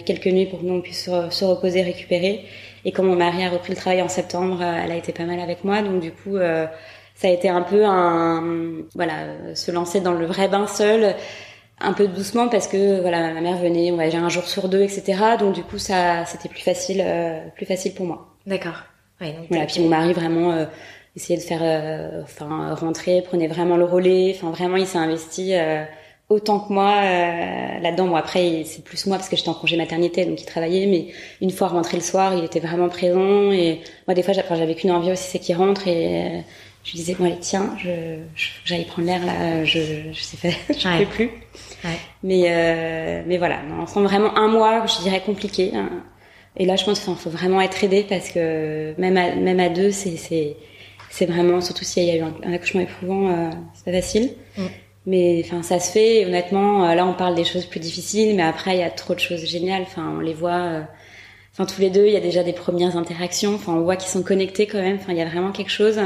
quelques nuits pour que nous on puisse se, reposer récupérer. Et quand mon mari a repris le travail en septembre elle a été pas mal avec moi. Donc du coup ça a été un peu un voilà se lancer dans le vrai bain seul un peu doucement parce que voilà ma mère venait on va dire un jour sur deux etc donc du coup ça c'était plus facile euh, plus facile pour moi. D'accord. Ouais, donc voilà puis mon mari vraiment euh, essayait de faire euh, enfin rentrer prenait vraiment le relais. Enfin vraiment il s'est investi autant que moi là-dedans. Bon après c'est plus moi parce que j'étais en congé maternité donc il travaillait. Mais une fois rentré le soir il était vraiment présent. Et moi des fois j'avais qu'une envie aussi c'est qu'il rentre. Et je lui disais bon allez tiens je, j'allais prendre l'air là je je sais pas je ne peux plus Mais euh, mais voilà, on sent vraiment un mois, je dirais compliqué. Hein. Et là, je pense qu'il faut vraiment être aidé parce que même à, même à deux, c'est c'est c'est vraiment surtout s'il y a eu un, accouchement éprouvant, euh, c'est pas facile. Mm. Mais enfin, ça se fait. Honnêtement, euh, là, on parle des choses plus difficiles, mais après, il y a trop de choses géniales. Enfin, on les voit. Euh, enfin, tous les deux, il y a déjà des premières interactions. Enfin, on voit qu'ils sont connectés quand même. Enfin, il y a vraiment quelque chose.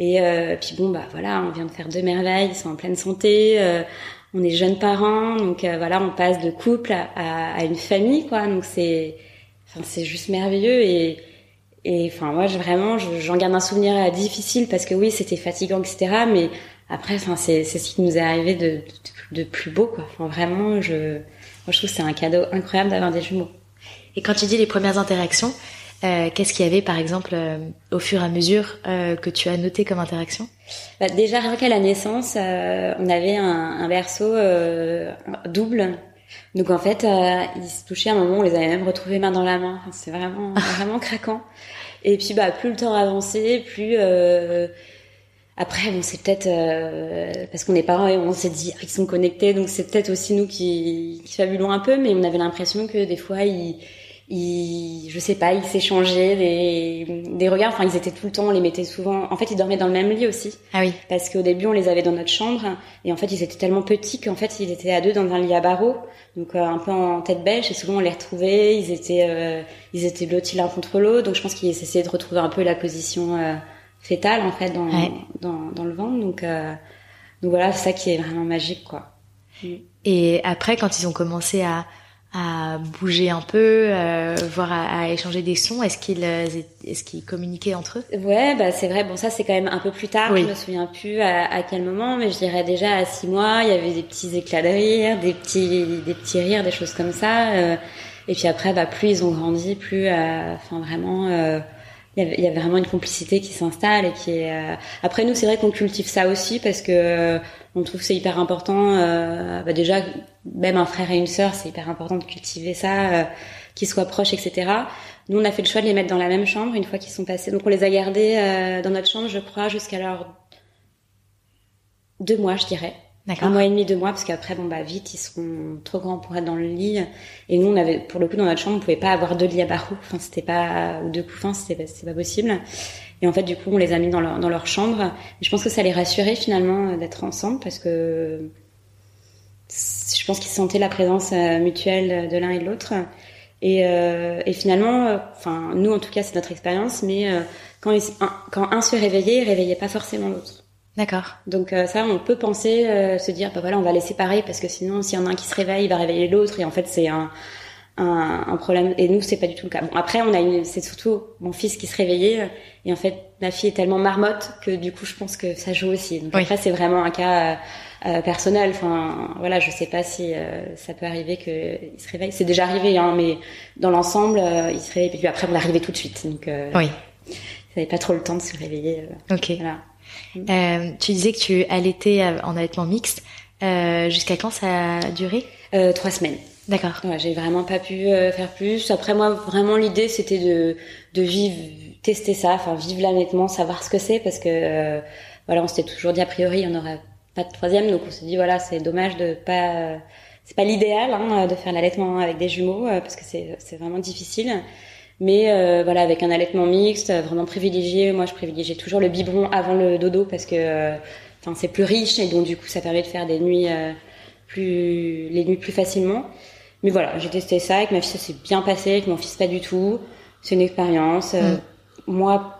Et euh, puis bon, bah voilà, on vient de faire deux merveilles. Ils sont en pleine santé. on est jeunes parents, donc voilà, on passe de couple à, à, une famille, quoi. Donc c'est, enfin, c'est juste merveilleux et et enfin moi, je, vraiment, j'en garde un souvenir difficile parce que oui, c'était fatigant, etc. Mais après, enfin, c'est c'est ce qui nous est arrivé de, de, plus beau, quoi. Enfin, vraiment, je, moi, je trouve que c'est un cadeau incroyable d'avoir des jumeaux. Et quand tu dis les premières interactions, euh, qu'est-ce qu'il y avait, par exemple, euh, au fur et à mesure euh, que tu as noté comme interaction? Bah, Déjà, rien qu'à la naissance, on avait un, un berceau double. Donc en fait, ils se touchaient à un moment, on les avait même retrouvés main dans la main. Enfin, c'est vraiment, vraiment craquant. Et puis, bah, plus le temps avançait, plus après, bon, c'est peut-être euh, parce qu'on est parents et on s'est dit qu'ils sont connectés, donc c'est peut-être aussi nous qui, qui fabulons un peu, mais on avait l'impression que des fois, ils, ils je sais pas, ils s'échangeaient des, des regards. Enfin, ils étaient tout le temps, on les mettait souvent. En fait, ils dormaient dans le même lit aussi. Ah oui. Parce qu'au début, on les avait dans notre chambre, et en fait, ils étaient tellement petits qu'en fait, ils étaient à deux dans un lit à barreaux, donc euh, un peu en tête bêche. Et souvent, on les retrouvait. Ils étaient, euh, ils étaient blottis l'un contre l'autre. Donc, je pense qu'ils essayaient de retrouver un peu la position fétale en fait dans, dans, dans, le ventre. Donc, euh, donc voilà, c'est ça qui est vraiment magique quoi. Et après, quand ils ont commencé à, à bouger un peu, euh, voire à, échanger des sons, est-ce qu'ils euh, est-ce qu'ils communiquaient entre eux? Ouais, bah c'est vrai. Bon, ça c'est quand même un peu plus tard. Je me souviens plus à, à, quel moment, mais je dirais déjà à six mois, il y avait des petits éclats de rire, des petits des petits rires, des choses comme ça. Euh, et puis après, bah plus ils ont grandi, plus, euh, enfin vraiment il y, avait, vraiment une complicité qui s'installe et qui est. Euh, après nous, c'est vrai qu'on cultive ça aussi parce que euh, on trouve que c'est hyper important. Euh, bah déjà, même un frère et une sœur, c'est hyper important de cultiver ça, qu'ils soient proches, etc. Nous, on a fait le choix de les mettre dans la même chambre une fois qu'ils sont passés. Donc, on les a gardés dans notre chambre, je crois, jusqu'à leur deux mois, je dirais. Un mois et demi, deux mois, parce qu'après, bon, bah, vite, ils seront trop grands pour être dans le lit. Et nous, on avait, pour le coup, dans notre chambre, on pouvait pas avoir deux lits à barreaux. Enfin, c'était pas, ou deux couffins, c'était pas, pas possible. Et en fait, du coup, on les a mis dans leur, dans leur chambre. Et je pense que ça les rassurait, finalement, d'être ensemble, parce que je pense qu'ils sentaient la présence euh, mutuelle de l'un et de l'autre. Et, euh, et finalement, euh, enfin, nous, en tout cas, c'est notre expérience, mais quand, quand un se réveillait, il réveillait pas forcément l'autre. D'accord. Donc euh, ça, on peut penser, euh, se dire, bah voilà, on va les séparer parce que sinon, s'il y en a un qui se réveille, il va réveiller l'autre et en fait, c'est un, un, un, problème. Et nous, c'est pas du tout le cas. Bon, après, on a une, c'est surtout mon fils qui se réveillait et en fait, ma fille est tellement marmotte que du coup, je pense que ça joue aussi. Donc après, c'est vraiment un cas euh, personnel. Enfin, voilà, je sais pas si ça peut arriver qu'il se réveille. C'est déjà arrivé, hein, mais dans l'ensemble, il se réveille. Puis après, on l'arrivait tout de suite. Donc, oui. Il n'avait pas trop le temps de se réveiller. ok. Voilà. Euh, tu disais que tu allaitais en allaitement mixte. Euh, jusqu'à quand ça a duré? Euh, Trois semaines. D'accord. J'ai vraiment pas pu faire plus. Après moi, vraiment l'idée c'était de vivre, tester ça, enfin vivre l'allaitement, savoir ce que c'est, parce que voilà, on s'était toujours dit a priori en aurait pas de troisième, donc on s'est dit voilà c'est dommage de pas, c'est pas l'idéal hein, de faire l'allaitement avec des jumeaux parce que c'est c'est vraiment difficile. Mais euh, voilà, avec un allaitement mixte, vraiment privilégié. Moi, je privilégiais toujours le biberon avant le dodo parce que, euh, enfin, c'est plus riche et donc du coup, ça permet de faire des nuits euh, plus, les nuits plus facilement. Mais voilà, j'ai testé ça avec ma fille, ça s'est bien passé, avec mon fils pas du tout. C'est une expérience. Mm. Moi,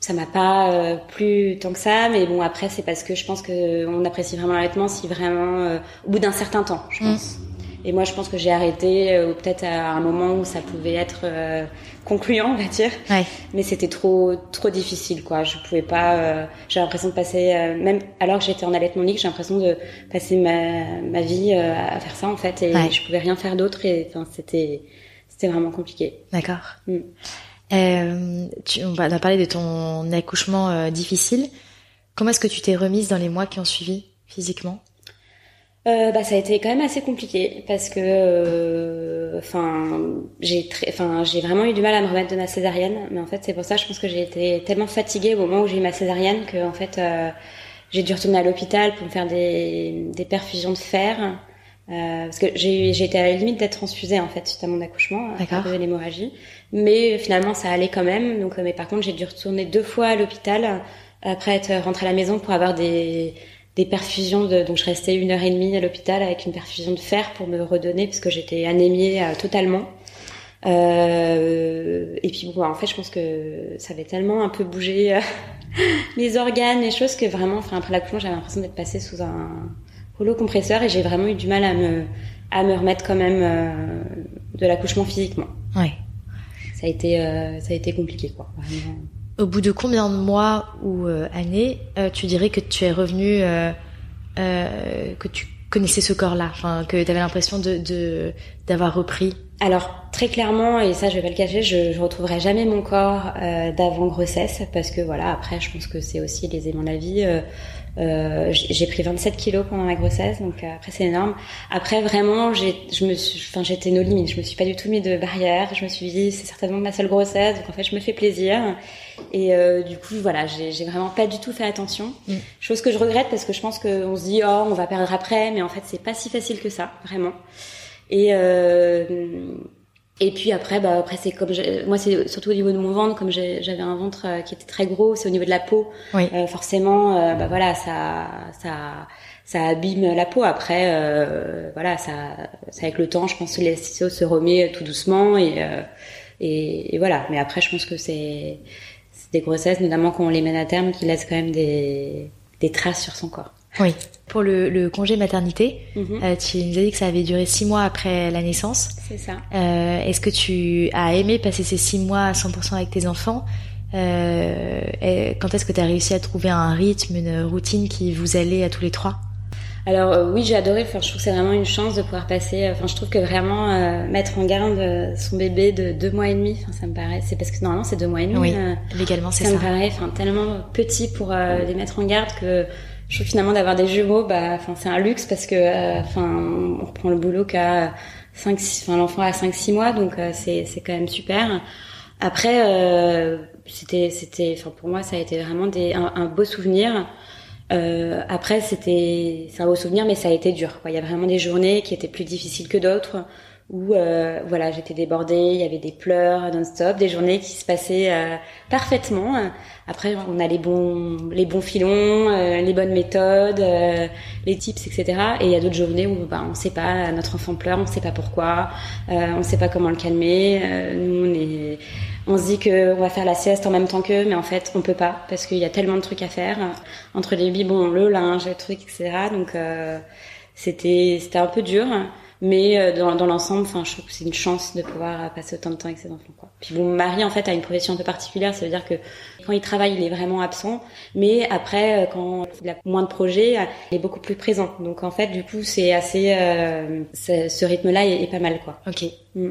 ça m'a pas plus tant que ça, mais bon après c'est parce que je pense que on apprécie vraiment l'allaitement si vraiment au bout d'un certain temps, je mm. pense. Et moi, je pense que j'ai arrêté euh, peut-être à un moment où ça pouvait être euh, concluant, on va dire. Ouais. Mais c'était trop trop difficile, quoi. Je pouvais pas. Euh, j'ai l'impression de passer, euh, même alors que j'étais en allaitement libre, j'ai l'impression de passer ma, ma vie à faire ça en fait, et je pouvais rien faire d'autre. Et enfin, c'était c'était vraiment compliqué. D'accord. Mm. tu, on va parler de ton accouchement difficile. Comment est-ce que tu t'es remise dans les mois qui ont suivi physiquement? Euh, bah, ça a été quand même assez compliqué parce que, euh, enfin, j'ai enfin, j'ai vraiment eu du mal à me remettre de ma césarienne. Mais en fait, c'est pour ça, je pense que j'ai été tellement fatiguée au moment où j'ai eu ma césarienne que, en fait, euh, j'ai dû retourner à l'hôpital pour me faire des, des perfusions de fer parce que j'ai j'ai été à la limite d'être transfusée en fait suite à mon accouchement à cause de l'hémorragie mais finalement ça allait quand même donc euh, mais par contre j'ai dû retourner deux fois à l'hôpital après être rentrée à la maison pour avoir des des perfusions de donc je restais une heure et demie à l'hôpital avec une perfusion de fer pour me redonner parce que j'étais anémiée euh, totalement euh, et puis bon, en fait, je pense que ça avait tellement un peu bougé euh, les organes, les choses que vraiment, enfin après l'accouchement, j'avais l'impression d'être passée sous un rouleau compresseur et j'ai vraiment eu du mal à me à me remettre quand même euh, de l'accouchement physiquement. Ouais. Ça a été euh, ça a été compliqué quoi. Vraiment. Au bout de combien de mois ou euh, années, euh, tu dirais que tu es revenu, euh, que tu connaissais ce corps-là, enfin que tu avais l'impression de d'avoir repris? Alors très clairement, et ça je vais pas le cacher, je, je retrouverai jamais mon corps d'avant grossesse parce que voilà, après je pense que c'est aussi les éléments de la vie. Euh, j'ai pris 27 kilos pendant ma grossesse, donc euh, après c'est énorme. Après vraiment, j'ai, je me suis, enfin j'étais nos limites. Je me suis pas du tout mis de barrière. Je me suis dit c'est certainement ma seule grossesse, donc en fait je me fais plaisir. Et euh, du coup voilà, j'ai j'ai vraiment pas du tout fait attention. Mm. Chose que je regrette parce que je pense qu'on se dit oh on va perdre après, mais en fait c'est pas si facile que ça, vraiment. Et euh, et puis après, bah après c'est comme moi c'est surtout au niveau de mon ventre, comme j'avais un ventre euh, qui était très gros, c'est au niveau de la peau. Oui. Euh, forcément, euh, bah voilà, ça ça ça abîme la peau. Après, euh, voilà, ça, ça avec le temps, je pense que l'élasticité se remet tout doucement et, euh, et et voilà. Mais après, je pense que c'est c'est des grossesses, notamment quand on les mène à terme, qui laissent quand même des des traces sur son corps. Oui. Pour le, le congé maternité, Mhm. euh, tu nous as dit que ça avait duré six mois après la naissance. C'est ça. Euh, Est-ce que tu as aimé passer ces six mois à 100% avec tes enfants euh, Quand est-ce que tu as réussi à trouver un rythme, une routine qui vous allait à tous les trois? Alors euh, oui, j'ai adoré. Enfin, je trouve que c'est vraiment une chance de pouvoir passer. Enfin, je trouve que vraiment euh, mettre en garde son bébé de deux mois et demi. Enfin, ça me paraît. C'est parce que normalement c'est deux mois et demi. Oui, légalement c'est ça, ça. me paraît enfin tellement petit pour les mettre en garde que je trouve finalement d'avoir des jumeaux bah enfin c'est un luxe parce que euh, enfin on reprend le boulot qu'à 5 enfin l'enfant a 5 6 mois donc euh, c'est c'est quand même super. Après euh, c'était c'était enfin pour moi ça a été vraiment des un, un beau souvenir. Euh, après c'était c'est un beau souvenir mais ça a été dur quoi. Il y a vraiment des journées qui étaient plus difficiles que d'autres où euh, voilà j'étais débordée, il y avait des pleurs non-stop, des journées qui se passaient euh, parfaitement. Après on a les bons les bons filons, euh, les bonnes méthodes, euh, les tips etc. Et il y a d'autres journées où bah on sait pas notre enfant pleure, on sait pas pourquoi, euh, on sait pas comment le calmer. Euh, nous on est on se dit que on va faire la sieste en même temps qu'eux, mais en fait on peut pas parce qu'il y a tellement de trucs à faire entre les biberons, le linge, les trucs etc. Donc c'était c'était un peu dur. Mais euh, dans, dans l'ensemble, enfin, je trouve que c'est une chance de pouvoir euh, passer autant de temps avec ses enfants. Quoi. Puis mon mari en fait a une profession un peu particulière, ça veut dire que quand il travaille, il est vraiment absent, mais après, euh, quand il a moins de projets, il est beaucoup plus présent. Donc en fait, du coup, c'est assez, euh, ce rythme-là est, est pas mal, quoi. Ok. Mm.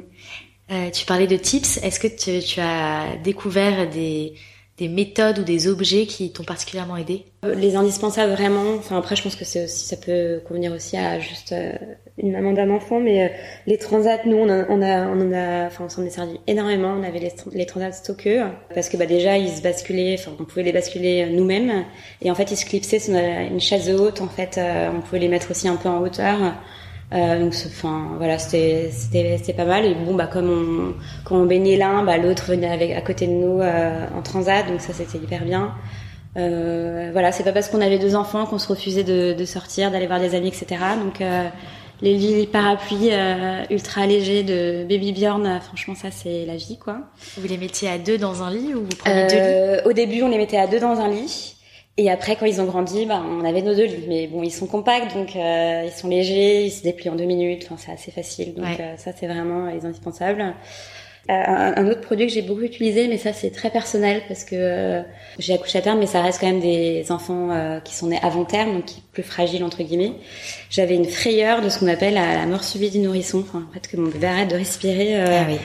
Euh, tu parlais de tips. Est-ce que tu, tu as découvert des, des méthodes ou des objets qui t'ont particulièrement aidé Euh, Les indispensables vraiment. Enfin après, je pense que c'est aussi, ça peut convenir aussi à juste euh, une maman d'un enfant, mais euh, les transats, nous, on, a, on a, on en a, enfin, on s'en est servi énormément. On avait les, transats stockeux parce que bah déjà ils se basculaient, enfin, on pouvait les basculer nous-mêmes, et en fait ils se clipsaient sur une chaise haute. En fait, on pouvait les mettre aussi un peu en hauteur. Euh, donc, enfin, voilà, c'était, c'était, c'était pas mal. Et bon, bah, comme on, quand on baignait l'un, bah, l'autre venait avec, à côté de nous euh, en transat, donc ça, c'était hyper bien. Euh, voilà, c'est pas parce qu'on avait deux enfants qu'on se refusait de, de sortir, d'aller voir des amis, etc. Donc, euh, les lits parapluies euh, ultra légers de Baby Bjorn, euh, franchement, ça, c'est la vie, quoi. Vous les mettiez à deux dans un lit ou vous preniez deux lits? au début, on les mettait à deux dans un lit. Et après, quand ils ont grandi, bah, on avait nos deux lits. Mais bon, ils sont compacts, donc euh, ils sont légers, ils se déplient en deux minutes. Enfin, c'est assez facile. Donc Ouais. euh, ça, c'est vraiment les indispensables. Euh, un, un autre produit que j'ai beaucoup utilisé, mais ça c'est très personnel parce que euh, j'ai accouché à terme, mais ça reste quand même des enfants euh, qui sont nés avant terme, donc qui plus fragiles entre guillemets. J'avais une frayeur de ce qu'on appelle la, la mort subie du nourrisson, enfin, en fait que mon bébé arrête de respirer. euh, Ah oui.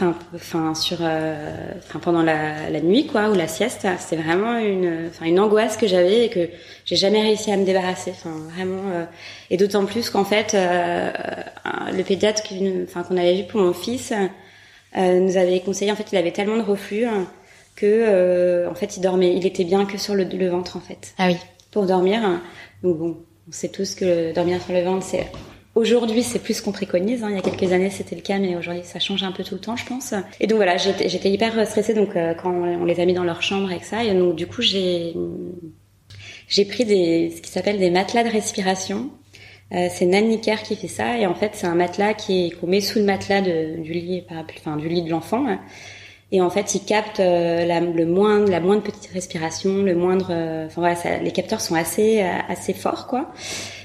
Enfin enfin sur euh, enfin pendant la, la nuit quoi ou la sieste c'était vraiment une enfin une angoisse que j'avais et que j'ai jamais réussi à me débarrasser enfin vraiment euh, et d'autant plus qu'en fait euh, le pédiatre enfin qu'on avait vu pour mon fils nous avait conseillé en fait il avait tellement de reflux hein, que en fait il dormait il était bien que sur le, le ventre en fait Ah oui. pour dormir donc bon on sait tous que dormir sur le ventre c'est Aujourd'hui, c'est plus ce qu'on préconise. Hein. Il y a quelques années, c'était le cas, mais aujourd'hui, ça change un peu tout le temps, je pense. Et donc voilà, j'étais hyper stressée donc euh, quand on les a mis dans leur chambre avec ça. Et donc du coup, j'ai j'ai pris des ce qui s'appelle des matelas de respiration. Euh, c'est Nan qui fait ça. Et en fait, c'est un matelas qui qu'on met sous le matelas de, du lit, enfin du lit de l'enfant. Et en fait, il capte euh, la, le moindre, la moindre petite respiration, le moindre. Euh, enfin voilà, ça, les capteurs sont assez assez forts, quoi.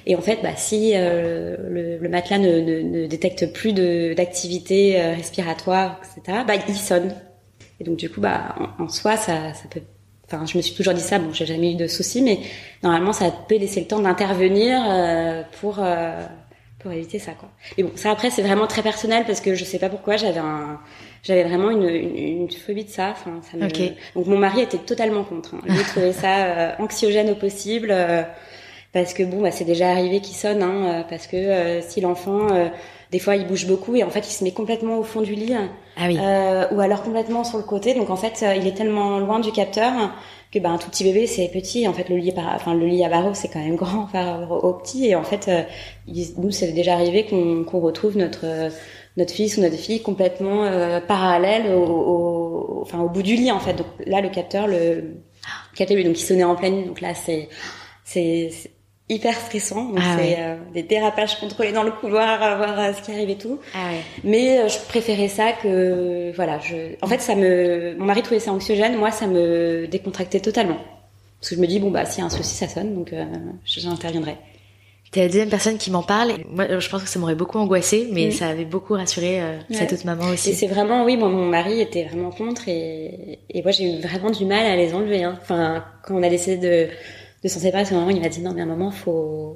Et en fait, bah, si euh, le, le, matelas ne, ne, ne, détecte plus d'activité euh, respiratoire, etc., bah, il sonne. Et donc du coup, bah, en, en, soi, ça, ça peut. Enfin, je me suis toujours dit ça. Bon, j'ai jamais eu de soucis, mais normalement, ça peut laisser le temps d'intervenir euh, pour euh, pour éviter ça, quoi. Et bon, ça après, c'est vraiment très personnel parce que je sais pas pourquoi j'avais un j'avais vraiment une, une, une, phobie de ça. Enfin, ça me... Donc mon mari était totalement contre. Hein. Lui trouvait ça anxiogène au possible parce que bon, bah, c'est déjà arrivé qu'il sonne, hein, euh, parce que euh, si l'enfant, euh, des fois, il bouge beaucoup et en fait, il se met complètement au fond du lit, ah oui. ou alors complètement sur le côté. Donc en fait, il est tellement loin du capteur que bah, un tout petit bébé, c'est petit. En fait, le lit, par... enfin le lit à barreaux, c'est quand même grand par rapport au petit. Et en fait, nous, c'est déjà arrivé qu'on qu'on retrouve notre notre fils ou notre fille complètement parallèle au, au, enfin au bout du lit en fait. Donc là, le capteur, le capteur, donc il sonnait en pleine nuit. Donc là, c'est c'est hyper stressant. Donc ah c'est euh, des dérapages contrôlés dans le couloir, à voir euh, ce qui arrive et tout. Ah ouais. Mais euh, je préférais ça que voilà. Je... En fait, ça me. Mon mari trouvait ça anxiogène. Moi, ça me décontractait totalement. Parce que je me dis bon bah s'il y a un souci, ça sonne, donc j'interviendrai. T'es la deuxième personne qui m'en parle. Moi, je pense que ça m'aurait beaucoup angoissé, mais mm. ça avait beaucoup rassuré cette autre maman aussi. Et c'est vraiment, oui, moi, mon mari était vraiment contre, et, et moi, j'ai eu vraiment du mal à les enlever. Hein. Enfin, quand on a décidé de de s'en séparer, un moment, il m'a dit non, mais à un moment, faut,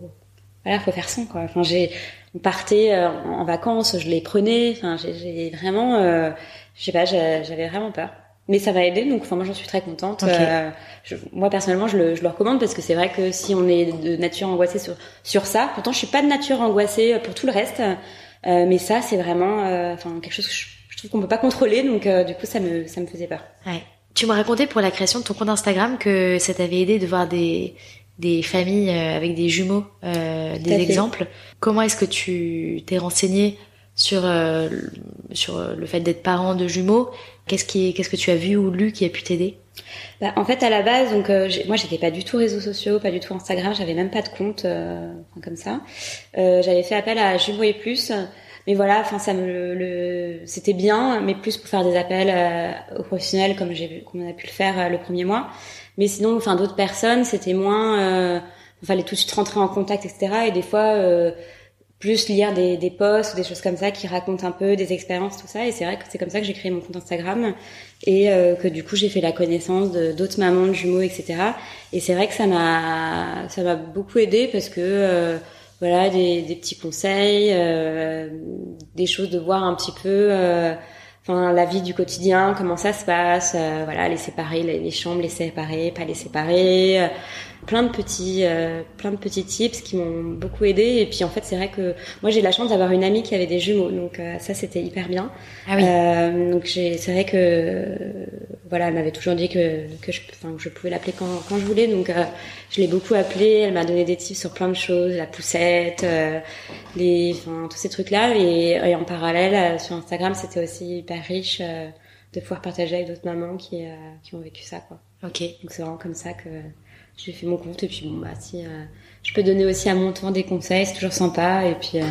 voilà, faut faire son, quoi. Enfin, j'ai, on partait euh, en vacances, je les prenais, enfin, j'ai vraiment, euh, je sais pas, j'avais vraiment peur. Mais ça va aider, donc enfin moi j'en suis très contente. Euh, je, moi personnellement je le, je le recommande parce que c'est vrai que si on est de nature angoissée sur sur ça, pourtant je suis pas de nature angoissée pour tout le reste, euh, mais ça c'est vraiment enfin quelque chose que je, je trouve qu'on peut pas contrôler, donc du coup ça me ça me faisait peur. Ouais. Tu me racontais pour la création de ton compte Instagram que ça t'avait aidé de voir des, des familles euh, avec des jumeaux, euh, des exemples. Comment est-ce que tu t'es renseigné sur euh, sur le fait d'être parent de jumeaux Qu'est-ce qui qu'est-ce que tu as vu ou lu qui a pu t'aider? Bah, en fait, à la base, donc euh, moi, j'étais pas du tout réseaux sociaux, pas du tout Instagram, j'avais même pas de compte euh, comme ça. Euh, j'avais fait appel à Jumeaux et Plus mais voilà, enfin ça me le, c'était bien, mais plus pour faire des appels euh, aux professionnels comme j'ai comme on a pu le faire euh, le premier mois. Mais sinon, enfin d'autres personnes, c'était moins, euh, il fallait tout de suite rentrer en contact, etc. Et des fois euh, plus lire des, des posts ou des choses comme ça qui racontent un peu des expériences, tout ça. Et c'est vrai que c'est comme ça que j'ai créé mon compte Instagram et euh, que du coup j'ai fait la connaissance de d'autres mamans de jumeaux, etc. Et c'est vrai que ça m'a ça m'a beaucoup aidé parce que voilà des, petits conseils, euh, des choses de voir un petit peu, euh, enfin la vie du quotidien, comment ça se passe, euh, voilà les séparer, les, les, chambres les séparer, pas les séparer, plein de petits euh, plein de petits tips qui m'ont beaucoup aidé. Et puis en fait c'est vrai que moi j'ai la chance d'avoir une amie qui avait des jumeaux. Donc euh, ça c'était hyper bien. Ah oui. euh, donc c'est vrai que voilà elle m'avait toujours dit que que je enfin je pouvais l'appeler quand quand je voulais. Donc je l'ai beaucoup appelée. Elle m'a donné des tips sur plein de choses la poussette les enfin tous ces trucs là et, et en parallèle sur Instagram c'était aussi hyper riche de pouvoir partager avec d'autres mamans qui qui ont vécu ça quoi. Ok. Donc c'est vraiment comme ça que j'ai fait mon compte et puis bon bah si euh, je peux donner aussi à mon tour des conseils, c'est toujours sympa et puis euh,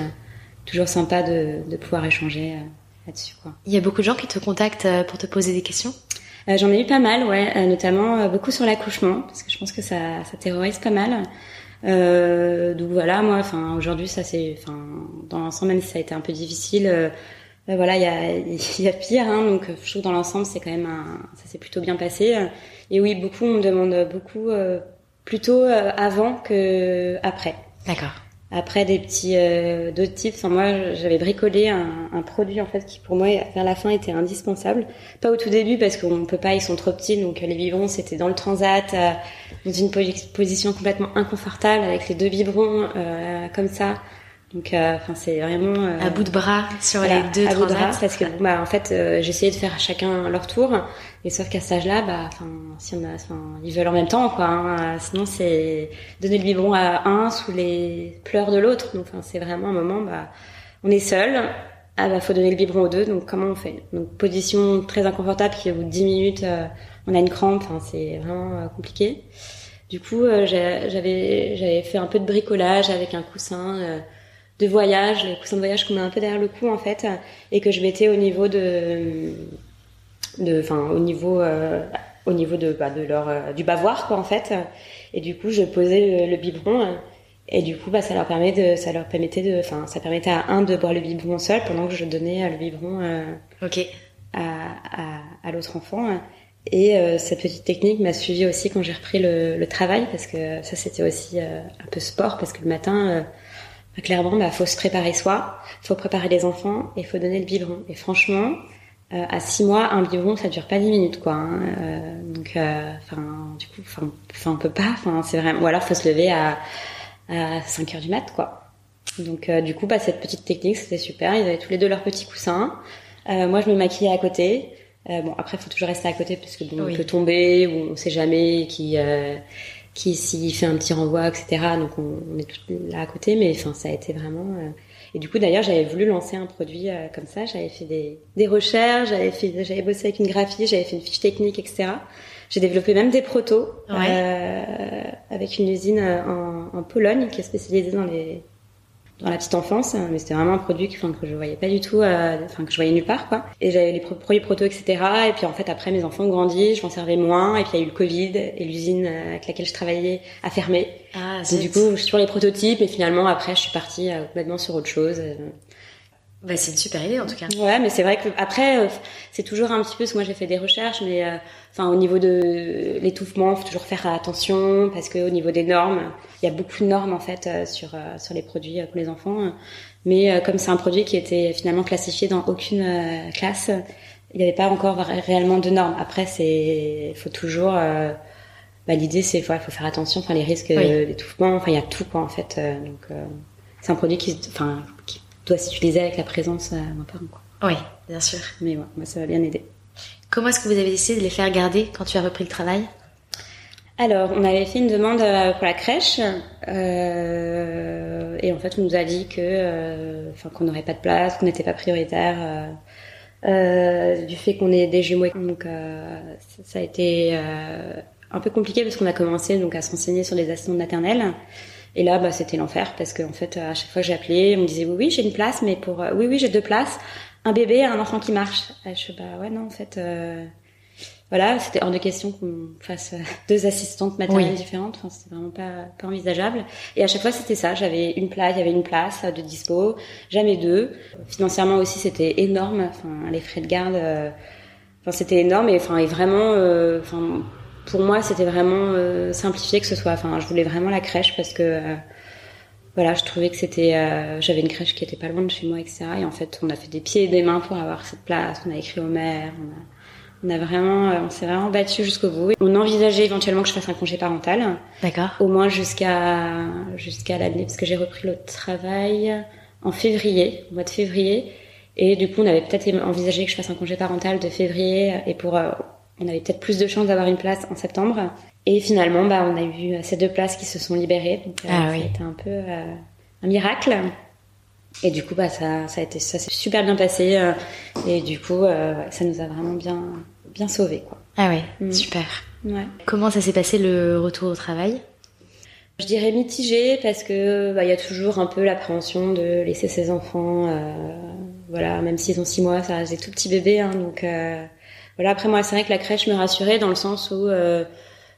toujours sympa de, de pouvoir échanger euh, là-dessus quoi. Il y a beaucoup de gens qui te contactent euh, pour te poser des questions? Euh, J'en ai eu pas mal, ouais, notamment beaucoup sur l'accouchement parce que je pense que ça, ça terrorise pas mal. donc voilà, moi, enfin aujourd'hui ça c'est, enfin dans l'ensemble même si ça a été un peu difficile. voilà, il y a, il y a pire, hein, donc je trouve dans l'ensemble c'est quand même un, ça s'est plutôt bien passé. Et oui, beaucoup on me demande beaucoup plutôt euh, avant que après. D'accord. Après des petits euh, d'autres types. Enfin, moi, j'avais bricolé un, un, produit en fait qui pour moi vers la fin était indispensable. Pas au tout début parce qu'on peut pas, ils sont trop petits. Donc les biberons c'était dans le transat, euh, dans une position complètement inconfortable avec les deux biberons euh, comme ça Donc, euh, enfin, c'est vraiment euh, à bout de bras sur voilà, les deux à bout de bras, parce que bah, en fait, euh, j'essayais de faire chacun leur tour, et sauf qu'à cet âge-là, bah, enfin, si on a, enfin, ils veulent en même temps, quoi. hein. sinon, c'est donner le biberon à un sous les pleurs de l'autre. Donc, enfin, c'est vraiment un moment, bah, on est seul. Ah bah faut donner le biberon aux deux, donc comment on fait? Donc position très inconfortable qui au bout de 10 minutes euh, on a une crampe, enfin, c'est vraiment euh, compliqué. Du coup euh, j'avais j'avais fait un peu de bricolage avec un coussin euh, de voyage, les coussins de voyage qu'on met un peu derrière le cou en fait, et que je mettais au niveau de de enfin au niveau euh, au niveau de bah, de leur euh, du bavoir quoi en fait. Et du coup je posais le, le biberon. et du coup, bah, ça leur permet de, ça leur permettait de, enfin, ça permettait à un de boire le biberon seul pendant que je donnais euh, le biberon euh, Ok. à, à, à l'autre enfant. Et euh, cette petite technique m'a suivi aussi quand j'ai repris le, le travail parce que ça c'était aussi euh, un peu sport parce que le matin, euh, clairement, bah, faut se préparer soi, faut préparer les enfants et faut donner le biberon. Et franchement, euh, à six mois, un biberon ça dure pas dix minutes quoi. hein. Euh, donc, euh, enfin, du coup, enfin, on peut pas. Enfin, c'est vraiment. Ou alors faut se lever à à 5 heures du mat, quoi. Donc, euh, du coup, bah, cette petite technique, c'était super. Ils avaient tous les deux leurs petits coussins. Euh, moi, je me maquillais à côté. Euh, bon, après, faut toujours rester à côté parce que bon, Oui. on peut tomber ou on sait jamais qui, euh, qui s'il fait un petit renvoi, etc. Donc, on, on est tous là à côté. Mais enfin, ça a été vraiment. euh, Et du coup, d'ailleurs, j'avais voulu lancer un produit euh, comme ça. J'avais fait des, des recherches, j'avais fait, j'avais bossé avec une graphiste, j'avais fait une fiche technique, etc. J'ai développé même des protos Ouais. euh, avec une usine en, en Pologne qui est spécialisée dans les dans la petite enfance, mais c'était vraiment un produit que, que je voyais pas du tout, euh, enfin que je voyais nulle part quoi. Et j'avais les pro- produits proto etc. Et puis en fait après mes enfants ont grandi, je m'en servais moins. Et puis il y a eu le Covid et l'usine euh, avec laquelle je travaillais a fermé. Ah, Donc, du coup je suis sur les prototypes et finalement après je suis partie euh, complètement sur autre chose. Bah, c'est une super idée en tout cas. Ouais, mais c'est vrai que après, euh, c'est toujours un petit peu. Parce que moi, j'ai fait des recherches, mais euh, enfin, au niveau de l'étouffement, faut toujours faire attention parce que au niveau des normes, il y a beaucoup de normes en fait euh, sur sur les produits pour les enfants. Mais euh, comme c'est un produit qui était finalement classifié dans aucune classe, il n'y avait pas encore ré- réellement de normes. Après, c'est faut toujours. bah, l'idée, c'est ouais, faut faire attention. Enfin, les risques Oui. d'étouffement. Enfin, il y a tout quoi en fait. donc, c'est un produit qui, enfin, qui doit s'utiliser avec la présence euh, d'un parent quoi. Oui, bien sûr. Mais ouais, moi ça m'a bien aidé. Comment est-ce que vous avez décidé de les faire garder quand tu as repris le travail? Alors, on avait fait une demande euh, pour la crèche euh, et en fait, on nous a dit que, euh, qu'on n'aurait pas de place, qu'on n'était pas prioritaire euh, du fait qu'on est des jumeaux. Donc, ça, ça a été un peu compliqué parce qu'on a commencé donc à se renseigner sur les assistantes maternelles. Et là, bah, c'était l'enfer parce qu'en fait, à chaque fois que j'appelais, on me disait oui, oui, j'ai une place, mais pour euh, oui, oui, j'ai deux places, un bébé, un enfant qui marche. Et je bah ouais, non, en fait. euh, voilà, c'était hors de question qu'on fasse euh, deux assistantes maternelles Oui. différentes. Enfin, c'était vraiment pas, pas envisageable. Et à chaque fois, c'était ça. J'avais une place, il y avait une place euh, de dispo, jamais deux. Financièrement aussi, c'était énorme. Enfin, les frais de garde, euh, enfin, c'était énorme. Et enfin, et vraiment, euh, enfin, pour moi, c'était vraiment euh, simplifié que ce soit. Enfin, je voulais vraiment la crèche parce que. euh, voilà, je trouvais que c'était, euh, j'avais une crèche qui était pas loin de chez moi, etc. Et en fait, on a fait des pieds et des mains pour avoir cette place. On a écrit au maire. On a, on a vraiment, euh, on s'est vraiment battu jusqu'au bout. On envisageait éventuellement que je fasse un congé parental, D'accord. au moins jusqu'à jusqu'à l'année, parce que j'ai repris le travail en février, au mois de février, et du coup on avait peut-être envisagé que je fasse un congé parental de février, et pour, euh, on avait peut-être plus de chances d'avoir une place en septembre. Et finalement, bah, on a eu euh, ces deux places qui se sont libérées, donc euh, Ah ça oui. a été un peu euh, un miracle. Et du coup, bah, ça, ça a été, ça s'est super bien passé. euh, et du coup, ça nous a vraiment bien, bien sauvés, quoi. Ah ouais, Mm. super. Ouais. Comment ça s'est passé le retour au travail? Je dirais mitigé parce que bah, il y a toujours un peu l'appréhension de laisser ses enfants, voilà, même s'ils ont six mois, ça reste des tout petits bébés, hein, donc voilà. Après moi, c'est vrai que la crèche me rassurait dans le sens où euh,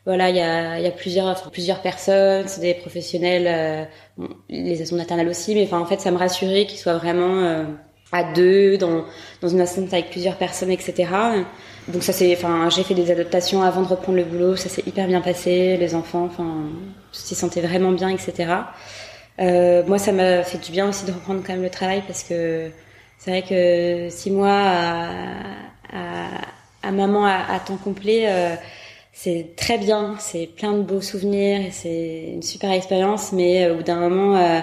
voilà, il y a, y a plusieurs, enfin, plusieurs personnes, c'est des professionnels, euh, bon, les assistants maternelles aussi, mais enfin en fait, ça me rassurait qu'ils soient vraiment euh, à deux dans dans une assistante avec plusieurs personnes, etc. Donc ça c'est, enfin, j'ai fait des adaptations avant de reprendre le boulot, ça s'est hyper bien passé, les enfants, enfin, s'y sentaient vraiment bien, etc. Euh, moi, ça m'a fait du bien aussi de reprendre quand même le travail parce que c'est vrai que six mois à, à, à maman à, à temps complet, euh, c'est très bien, c'est plein de beaux souvenirs et c'est une super expérience, mais euh, au bout d'un moment, euh,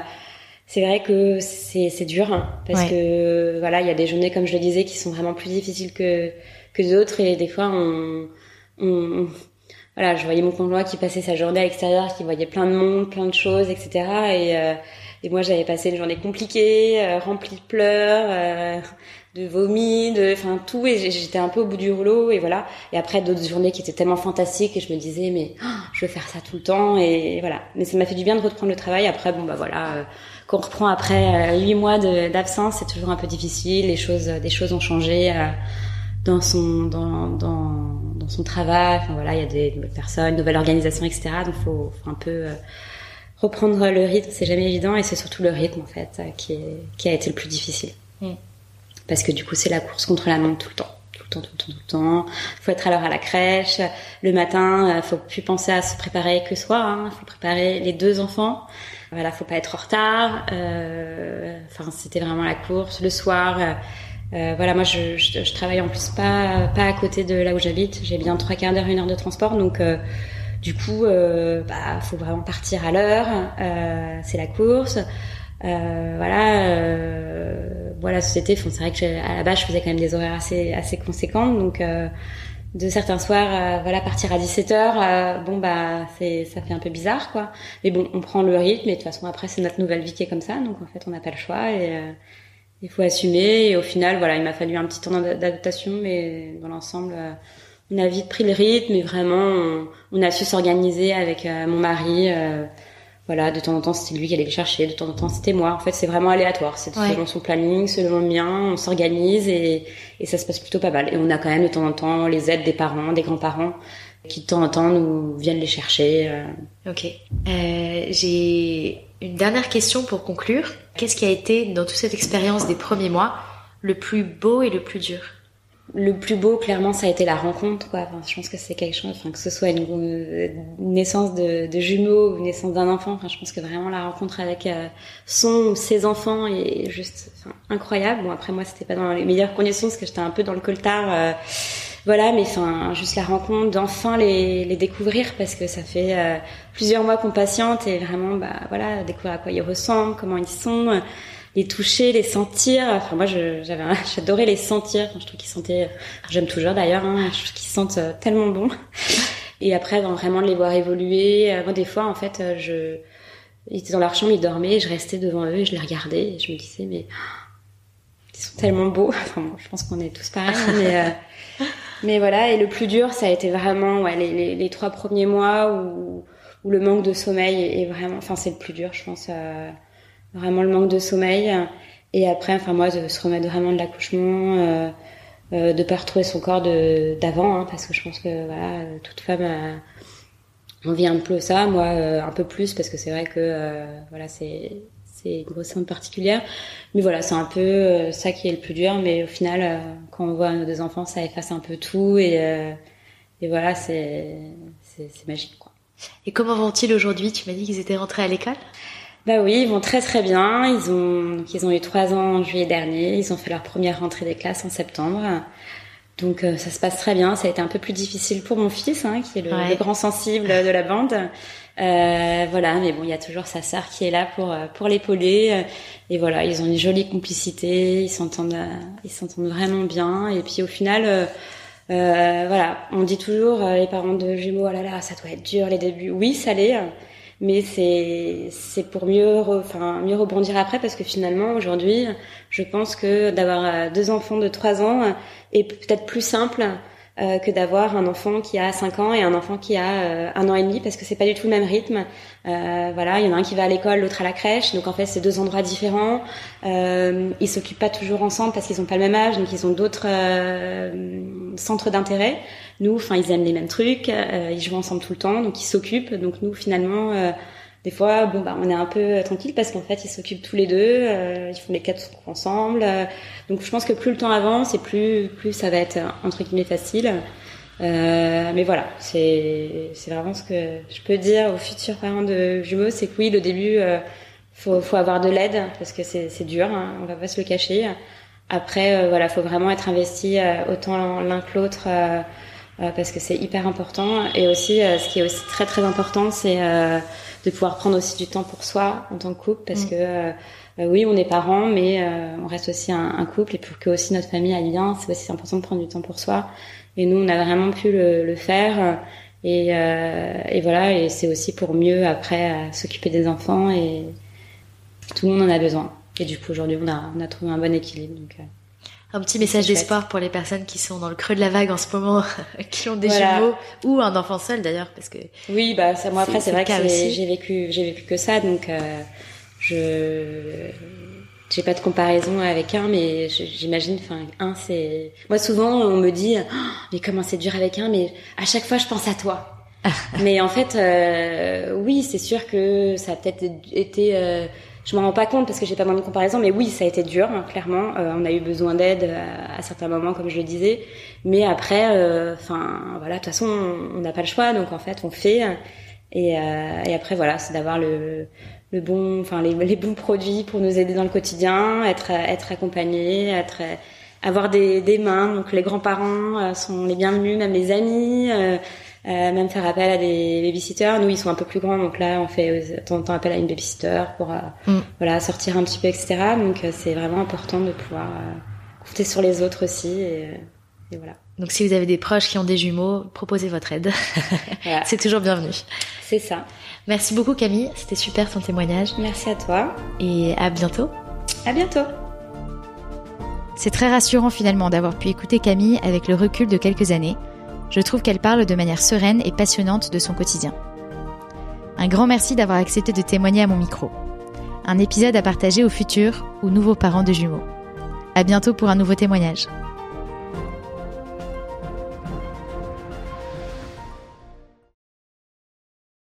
c'est vrai que c'est c'est dur hein, parce que voilà, il y a des journées comme je le disais qui sont vraiment plus difficiles que que d'autres et des fois on, on, voilà, je voyais mon conjoint qui passait sa journée à l'extérieur, qui voyait plein de monde, plein de choses, etc. Et euh, et moi j'avais passé une journée compliquée, euh, remplie de pleurs, euh, de vomi, de, enfin tout, et j'étais un peu au bout du rouleau, et voilà. Et après d'autres journées qui étaient tellement fantastiques, et je me disais mais oh, je veux faire ça tout le temps, et voilà. Mais ça m'a fait du bien de reprendre le travail. Après bon bah voilà, euh, qu'on reprend après euh, huit mois d'absence, c'est toujours un peu difficile. Les choses, des choses ont changé euh, dans son dans, dans dans son travail. Enfin voilà, il y a des nouvelles personnes, nouvelle organisation, etc. Donc faut, faut un peu reprendre le rythme. C'est jamais évident, et c'est surtout le rythme en fait qui qui a été le plus difficile. Mm parce que du coup c'est la course contre la montre tout le temps. Tout le temps tout le temps tout le temps. Faut être à l'heure à la crèche. Le matin euh, faut plus penser à se préparer que soi hein. faut préparer les deux enfants. Voilà faut pas être en retard. Euh, enfin c'était vraiment la course. Le soir euh, euh voilà moi je, je, je, travaille en plus pas pas à côté de là où j'habite. J'ai bien trois quarts d'heure une heure de transport. Donc euh, du coup euh, bah faut vraiment partir à l'heure. C'est la course. euh, voilà, euh, voilà, société. c'est vrai que à la base, je faisais quand même des horaires assez assez conséquentes, donc euh, de certains soirs, euh, voilà, partir à 17 h euh, bon bah c'est ça fait un peu bizarre quoi. Mais bon, on prend le rythme et de toute façon après c'est notre nouvelle vie qui est comme ça, donc en fait on n'a pas le choix et il faut assumer. Et au final, voilà, il m'a fallu un petit temps d'adaptation, mais dans l'ensemble, on a vite pris le rythme et vraiment on, on a su s'organiser avec mon mari voilà, de temps en temps c'était lui qui allait le chercher, de temps en temps c'était moi. En fait, c'est vraiment aléatoire. C'est selon son planning, selon le mien, on s'organise et, et ça se passe plutôt pas mal. Et on a quand même de temps en temps les aides des parents, des grands-parents qui de temps en temps nous viennent les chercher. Euh. Ok. Euh, J'ai une dernière question pour conclure. Qu'est-ce qui a été dans toute cette expérience des premiers mois le plus beau et le plus dur? Le plus beau, clairement, ça a été la rencontre. Quoi. Je pense que c'est quelque chose, enfin, que ce soit une, naissance de, de, jumeaux ou une naissance d'un enfant. Enfin, je pense que vraiment la rencontre avec euh, son ou ses enfants est juste enfin, incroyable. Bon, après moi, c'était pas dans les meilleures conditions parce que j'étais un peu dans le coltard. Euh, voilà, mais enfin, juste la rencontre, d'enfin les, les découvrir parce que ça fait euh, plusieurs mois qu'on patiente et vraiment, bah voilà, découvrir à quoi ils ressemblent, comment ils sont les toucher, les sentir. Enfin, moi, j'avais, j'adorais les sentir. je trouve qu'ils sentaient, j'aime toujours d'ailleurs, hein, je trouve qu'ils sentent euh, tellement bon. Et après, vraiment de les voir évoluer. Euh, moi, des fois, en fait, euh, je, ils étaient dans leur chambre, ils dormaient, je restais devant eux, et je les regardais, et je me disais, mais ils sont tellement beaux. Enfin, bon, je pense qu'on est tous pareils, hein, mais mais voilà. Et le plus dur, ça a été vraiment ouais, les, les, les trois premiers mois où, où le manque de sommeil est vraiment, enfin, c'est le plus dur, je pense vraiment le manque de sommeil. Et après, enfin moi, de se remettre vraiment de l'accouchement, euh, euh, de pas retrouver son corps d'avant, hein, parce que je pense que voilà, toute femme a envie un peu ça, moi euh, un peu plus, parce que c'est vrai que euh, voilà, c'est c'est une grosse particulière. Mais voilà, c'est un peu ça qui est le plus dur. Mais au final, quand on voit nos deux enfants, ça efface un peu tout et et voilà, c'est c'est magique quoi. Et comment vont-ils aujourd'hui? Tu m'as dit qu'ils étaient rentrés à l'école? Bah oui, ils vont très très bien. Ils ont, ils ont eu trois ans en juillet dernier. Ils ont fait leur première rentrée des classes en septembre. Donc euh, ça se passe très bien. Ça a été un peu plus difficile pour mon fils, hein, qui est le, grand sensible de la bande. Euh, voilà, mais bon, il y a toujours sa sœur qui est là pour euh, pour l'épauler. Et voilà, ils ont une jolie complicité. Ils s'entendent, ils s'entendent vraiment bien. Et puis au final. Euh, voilà, on dit toujours les parents de jumeaux, oh là là, ça doit être dur les débuts. Oui, ça l'est mais c'est c'est pour mieux enfin mieux rebondir après parce que finalement aujourd'hui je pense que d'avoir euh, deux enfants de trois ans est peut-être plus simple euh, que d'avoir un enfant qui a 5 ans et un enfant qui a euh, un an et demi parce que c'est pas du tout le même rythme. Euh, voilà, il y en a un qui va à l'école, l'autre à la crèche, donc en fait c'est deux endroits différents. Euh, ils s'occupent pas toujours ensemble parce qu'ils ont pas le même âge, donc ils ont d'autres centres d'intérêt. Nous, enfin ils aiment les mêmes trucs, ils jouent ensemble tout le temps, donc ils s'occupent. Donc nous finalement des fois, bon bah on est un peu euh, tranquille parce qu'en fait ils s'occupent tous les deux, euh, ils font les quatre ensemble. Euh, donc je pense que plus le temps avance et plus plus ça va être entre guillemets facile. mais voilà, c'est vraiment ce que je peux dire aux futurs parents de jumeaux, c'est que oui, le début, faut faut avoir de l'aide parce que c'est dur, hein, on va pas se le cacher. Après, voilà, faut vraiment être investi autant l'un que l'autre. parce que c'est hyper important et aussi ce qui est aussi très très important c'est de pouvoir prendre aussi du temps pour soi en tant que couple, parce Mm. que euh, euh, oui, on est parents, mais euh, on reste aussi un, un couple, et pour que aussi notre famille aille bien, c'est aussi important de prendre du temps pour soi. Et nous, on a vraiment pu le, le faire. Et, euh, et voilà, et c'est aussi pour mieux après euh, s'occuper des enfants et tout le monde en a besoin. Et du coup, aujourd'hui, on a, on a trouvé un bon équilibre. Donc, euh, Un petit message d'espoir pour les personnes qui sont dans le creux de la vague en ce moment, qui ont des Voilà. jumeaux ou un enfant seul d'ailleurs, parce que Oui, bah ça, moi après C'est- vrai que j'ai vécu j'ai vécu que ça donc euh, je j'ai pas de comparaison avec un mais j'imagine enfin un c'est moi souvent on me dit Oh, mais comment c'est dur avec un mais à chaque fois je pense à toi. mais en fait euh, oui, c'est sûr que ça a peut-être été euh, je m'en rends pas compte parce que j'ai pas vraiment de comparaison, mais oui, ça a été dur, hein, clairement. Euh, on a eu besoin d'aide à, à certains moments, comme je le disais. Mais après, euh, enfin, voilà, de toute façon, on n'a pas le choix, donc en fait, on fait. Et, euh, et après, voilà, c'est d'avoir le, le bon, enfin, les, les bons produits pour nous aider dans le quotidien, être, être accompagné, être, avoir des, des mains. Donc, les grands-parents euh, sont les bienvenus, même les amis. Euh, euh, même faire appel à des babysitters. Nous, ils sont un peu plus grands, donc là, on fait euh, de temps en temps appel à une babysitter pour euh, Mm. voilà sortir un petit peu, etc. Donc, euh, c'est vraiment important de pouvoir euh, compter sur les autres aussi. Et, euh, et voilà. donc si vous avez des proches qui ont des jumeaux, proposez votre aide. voilà. C'est toujours bienvenu. C'est ça. Merci beaucoup Camille, c'était super ton témoignage Merci à toi. et à bientôt. À bientôt. C'est très rassurant finalement d'avoir pu écouter Camille avec le recul de quelques années. Je trouve qu'elle parle de manière sereine et passionnante de son quotidien. Un grand merci d'avoir accepté de témoigner à mon micro. Un épisode à partager aux futurs ou nouveaux parents de jumeaux. À bientôt pour un nouveau témoignage.